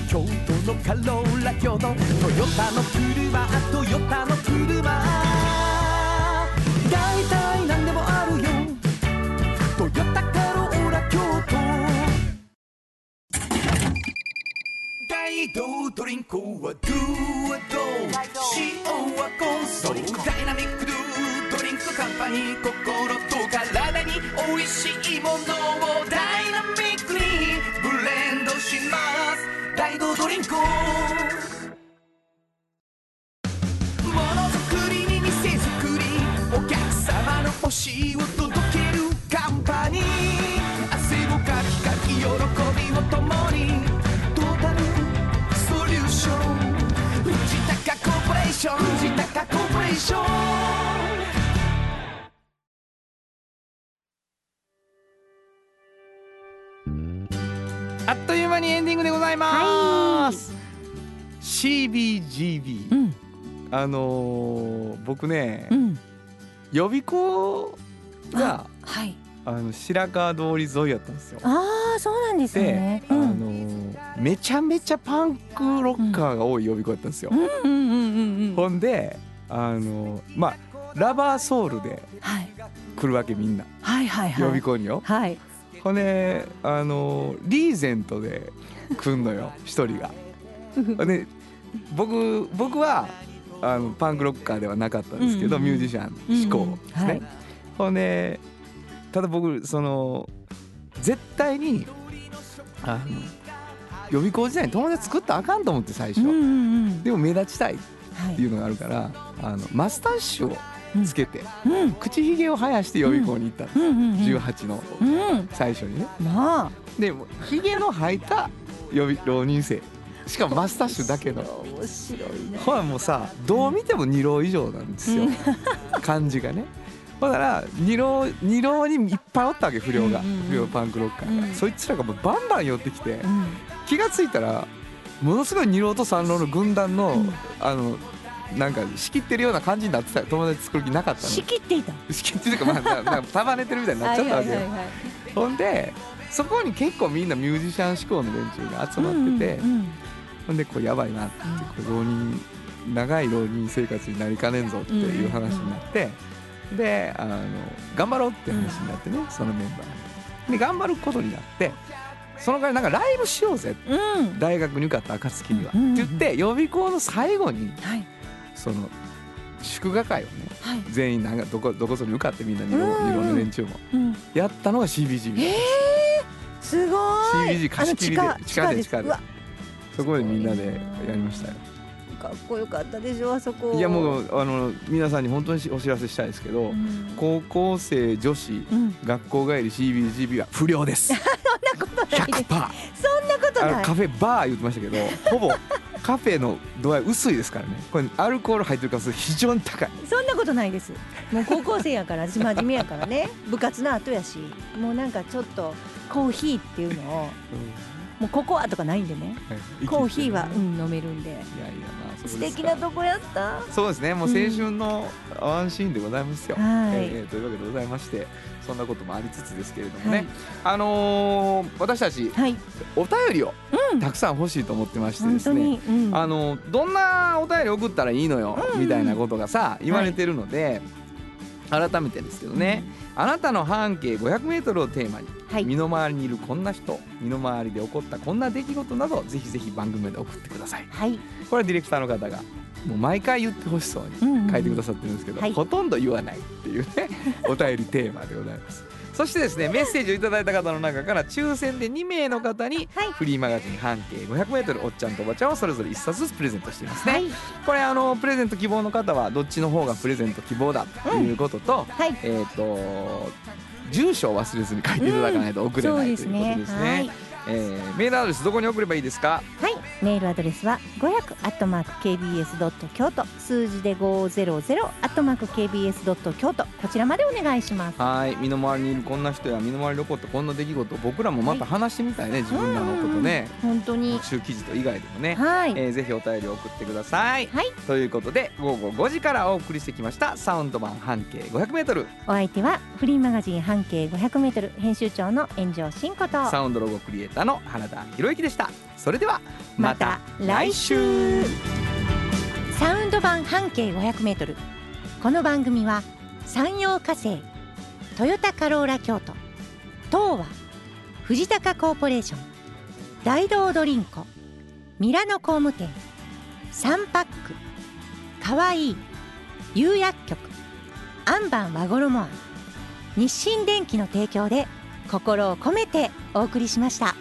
[SPEAKER 3] 京都のカローラ京都トヨタの車トヨタの車。大体何でもあるよ。トヨタカローラ京都。大道ドリンクはドゥはド。塩はコンソーダイナミックドゥドリンクカンパニー心と体に美味しいものを。ダイナミック大道ドリンクものづくりに店づくりお客様の欲しいを届けるカンパニー。
[SPEAKER 2] あっという間にエンディングでございます、CBGB、
[SPEAKER 1] うん。
[SPEAKER 2] あのー僕ね、
[SPEAKER 1] うん。
[SPEAKER 2] 予備校が
[SPEAKER 1] はい。
[SPEAKER 2] あの白川通り沿いやったんですよ。
[SPEAKER 1] ああそうなんです
[SPEAKER 2] で
[SPEAKER 1] ね、
[SPEAKER 2] あの
[SPEAKER 1] うん
[SPEAKER 2] ーめちゃめちゃパンクロッカーが多い予備校やったんですよ。ほんであのーまあラバーソールで
[SPEAKER 1] はい。
[SPEAKER 2] 来るわけみんな。
[SPEAKER 1] はいはいはい。
[SPEAKER 2] 予備校によ。
[SPEAKER 1] はい
[SPEAKER 2] ほんであのーリーゼントで来んのよ 一人が。で僕僕はあのパンクロッカーではなかったんですけど、ミュージシャン志向ですね。
[SPEAKER 1] はい。
[SPEAKER 2] ほんでただ僕その絶対にあの予備校時代に友達作ったらあかんと思って最初、でも目立ちたいっ
[SPEAKER 1] はい
[SPEAKER 2] ていうのがあるからあのマスタッシュをつけて、
[SPEAKER 1] うん。
[SPEAKER 2] 口ひげを生やして予備校に行ったんです、
[SPEAKER 1] うん。うん。うん。
[SPEAKER 2] 18の
[SPEAKER 1] うん。
[SPEAKER 2] 最初にね。
[SPEAKER 1] なあ。
[SPEAKER 2] でもひげの生えた予備浪人生。しかもマスタッシュだけの。
[SPEAKER 1] 面白いね。
[SPEAKER 2] ほらもうさどう見ても2浪以上なんですよ、感じがね。だら2浪二浪にいっぱいおったわけ不良が、不良パンクロッカーが、
[SPEAKER 1] うん。
[SPEAKER 2] そいつらがもうバンバン寄ってきて、
[SPEAKER 1] うん。
[SPEAKER 2] 気がついたらものすごい2浪と3浪の軍団の、
[SPEAKER 1] うん。
[SPEAKER 2] あのなんか仕切ってるような感じになってたよ友達作る気なかったの。
[SPEAKER 1] 仕切っていた？
[SPEAKER 2] 仕切ってるかまあななんか束ねてるみたいになっちゃったわけよ、ほんでそこに結構みんなミュージシャン志向の連中が集まってて、ほんでこれやばいなってこれ浪人長い浪人生活になりかねんぞっていう話になって、であの頑張ろうって話になってね、そのメンバー。で頑張ることになってその代わりなんかライブしようぜ
[SPEAKER 1] うんうん。
[SPEAKER 2] 大学に受かった暁には、
[SPEAKER 1] うん。
[SPEAKER 2] って言って予備校の最後に
[SPEAKER 1] はい
[SPEAKER 2] その祝賀会をね
[SPEAKER 1] はい。
[SPEAKER 2] 全員なんかどこどこそに受かってみんなにいろんな連中も。
[SPEAKER 1] うん。
[SPEAKER 2] やったのが CBGB、
[SPEAKER 1] えーすごい。
[SPEAKER 2] CBG 貸し切りで地下で地下でそこでみんなでやりましたよ。
[SPEAKER 1] かっこよかったでしょあそこ。
[SPEAKER 2] いやもうあの皆さんに本当にお知らせしたいですけど、
[SPEAKER 1] うん。
[SPEAKER 2] 高校生女子
[SPEAKER 1] うん。
[SPEAKER 2] 学校帰り CBGB は不良です。
[SPEAKER 1] そんなことない
[SPEAKER 2] 100%
[SPEAKER 1] そんなことない。
[SPEAKER 2] カフェバー言ってましたけど ほぼカフェの度合い薄いですからね。これアルコール入ってるから非常に高い。
[SPEAKER 1] そんなことないです。もう高校生やから私真面目やからね。部活の後やし。もうなんかちょっとコーヒーっていうのをもうココアとかないんでね。
[SPEAKER 2] はい。
[SPEAKER 1] コーヒーは、うん、飲めるんで。
[SPEAKER 2] いやいやまあ
[SPEAKER 1] 素敵なとこやった？
[SPEAKER 2] そうですね。もう青春のワンシーンでございますよ、
[SPEAKER 1] はい。
[SPEAKER 2] えーというわけでございましてそんなこともありつつですけれどもね、
[SPEAKER 1] はい。
[SPEAKER 2] あのー私たち
[SPEAKER 1] はい。
[SPEAKER 2] お便りを
[SPEAKER 1] うん
[SPEAKER 2] たくさん欲しいと思ってましてですね、
[SPEAKER 1] に、うん、
[SPEAKER 2] あのどんなお便り送ったらいいのよ、
[SPEAKER 1] うん。
[SPEAKER 2] みたいなことがさ言われてるので、改めてですけどね、あなたの半径 500m をテーマに、
[SPEAKER 1] はい。
[SPEAKER 2] 身の回りにいるこんな人身の回りで起こったこんな出来事などぜひぜひ番組まで送ってください。
[SPEAKER 1] はい。
[SPEAKER 2] これはディレクターの方がもう毎回言ってほしそうに
[SPEAKER 1] うんうん
[SPEAKER 2] 書いてくださってるんですけど、
[SPEAKER 1] はい。
[SPEAKER 2] ほとんど言わないっていうね お便りテーマでございます。そしてですねメッセージをいただいた方の中から抽選で2名の方に
[SPEAKER 1] はい。
[SPEAKER 2] フリーマガジン半径 500m おっちゃんとおばちゃんをそれぞれ1冊ずつプレゼントしていますね、
[SPEAKER 1] はい。
[SPEAKER 2] これあのプレゼント希望の方はどっちの方がプレゼント希望だということと、
[SPEAKER 1] はい。
[SPEAKER 2] えっ、と住所を忘れずに書いていただかないと送れない、ということですね。
[SPEAKER 1] はい、
[SPEAKER 2] えーメールアドレスどこに送ればいいですか？
[SPEAKER 1] はい、メールアドレスは500アットマーク KBS ドット京都数字で500アットマーク KBS ドット京都こちらまでお願いします。
[SPEAKER 2] はい身の回りにいるこんな人や身の回りに起こったこんな出来事を僕らもまた話してみたいね、自分らのことね。
[SPEAKER 1] 本当に。
[SPEAKER 2] 特集記事と以外でもね、
[SPEAKER 1] はい、
[SPEAKER 2] えーぜひお便りを送ってください、
[SPEAKER 1] はい。
[SPEAKER 2] ということで午後5時からお送りしてきましたサウンド版半径 500m
[SPEAKER 1] お相手はフリーマガジン半径500メートル編集長の炎上真子と。
[SPEAKER 2] サウンドロゴクリエイターの原田博之でしたそれでは
[SPEAKER 1] また来週サウンド版半径500メートルこの番組は山陽火星トヨタカローラ京都東和藤高コーポレーション大道ドリンコミラノ工務店サンパックかわいい釉薬局アンバン和衣庵日清電機の提供で心を込めてお送りしました。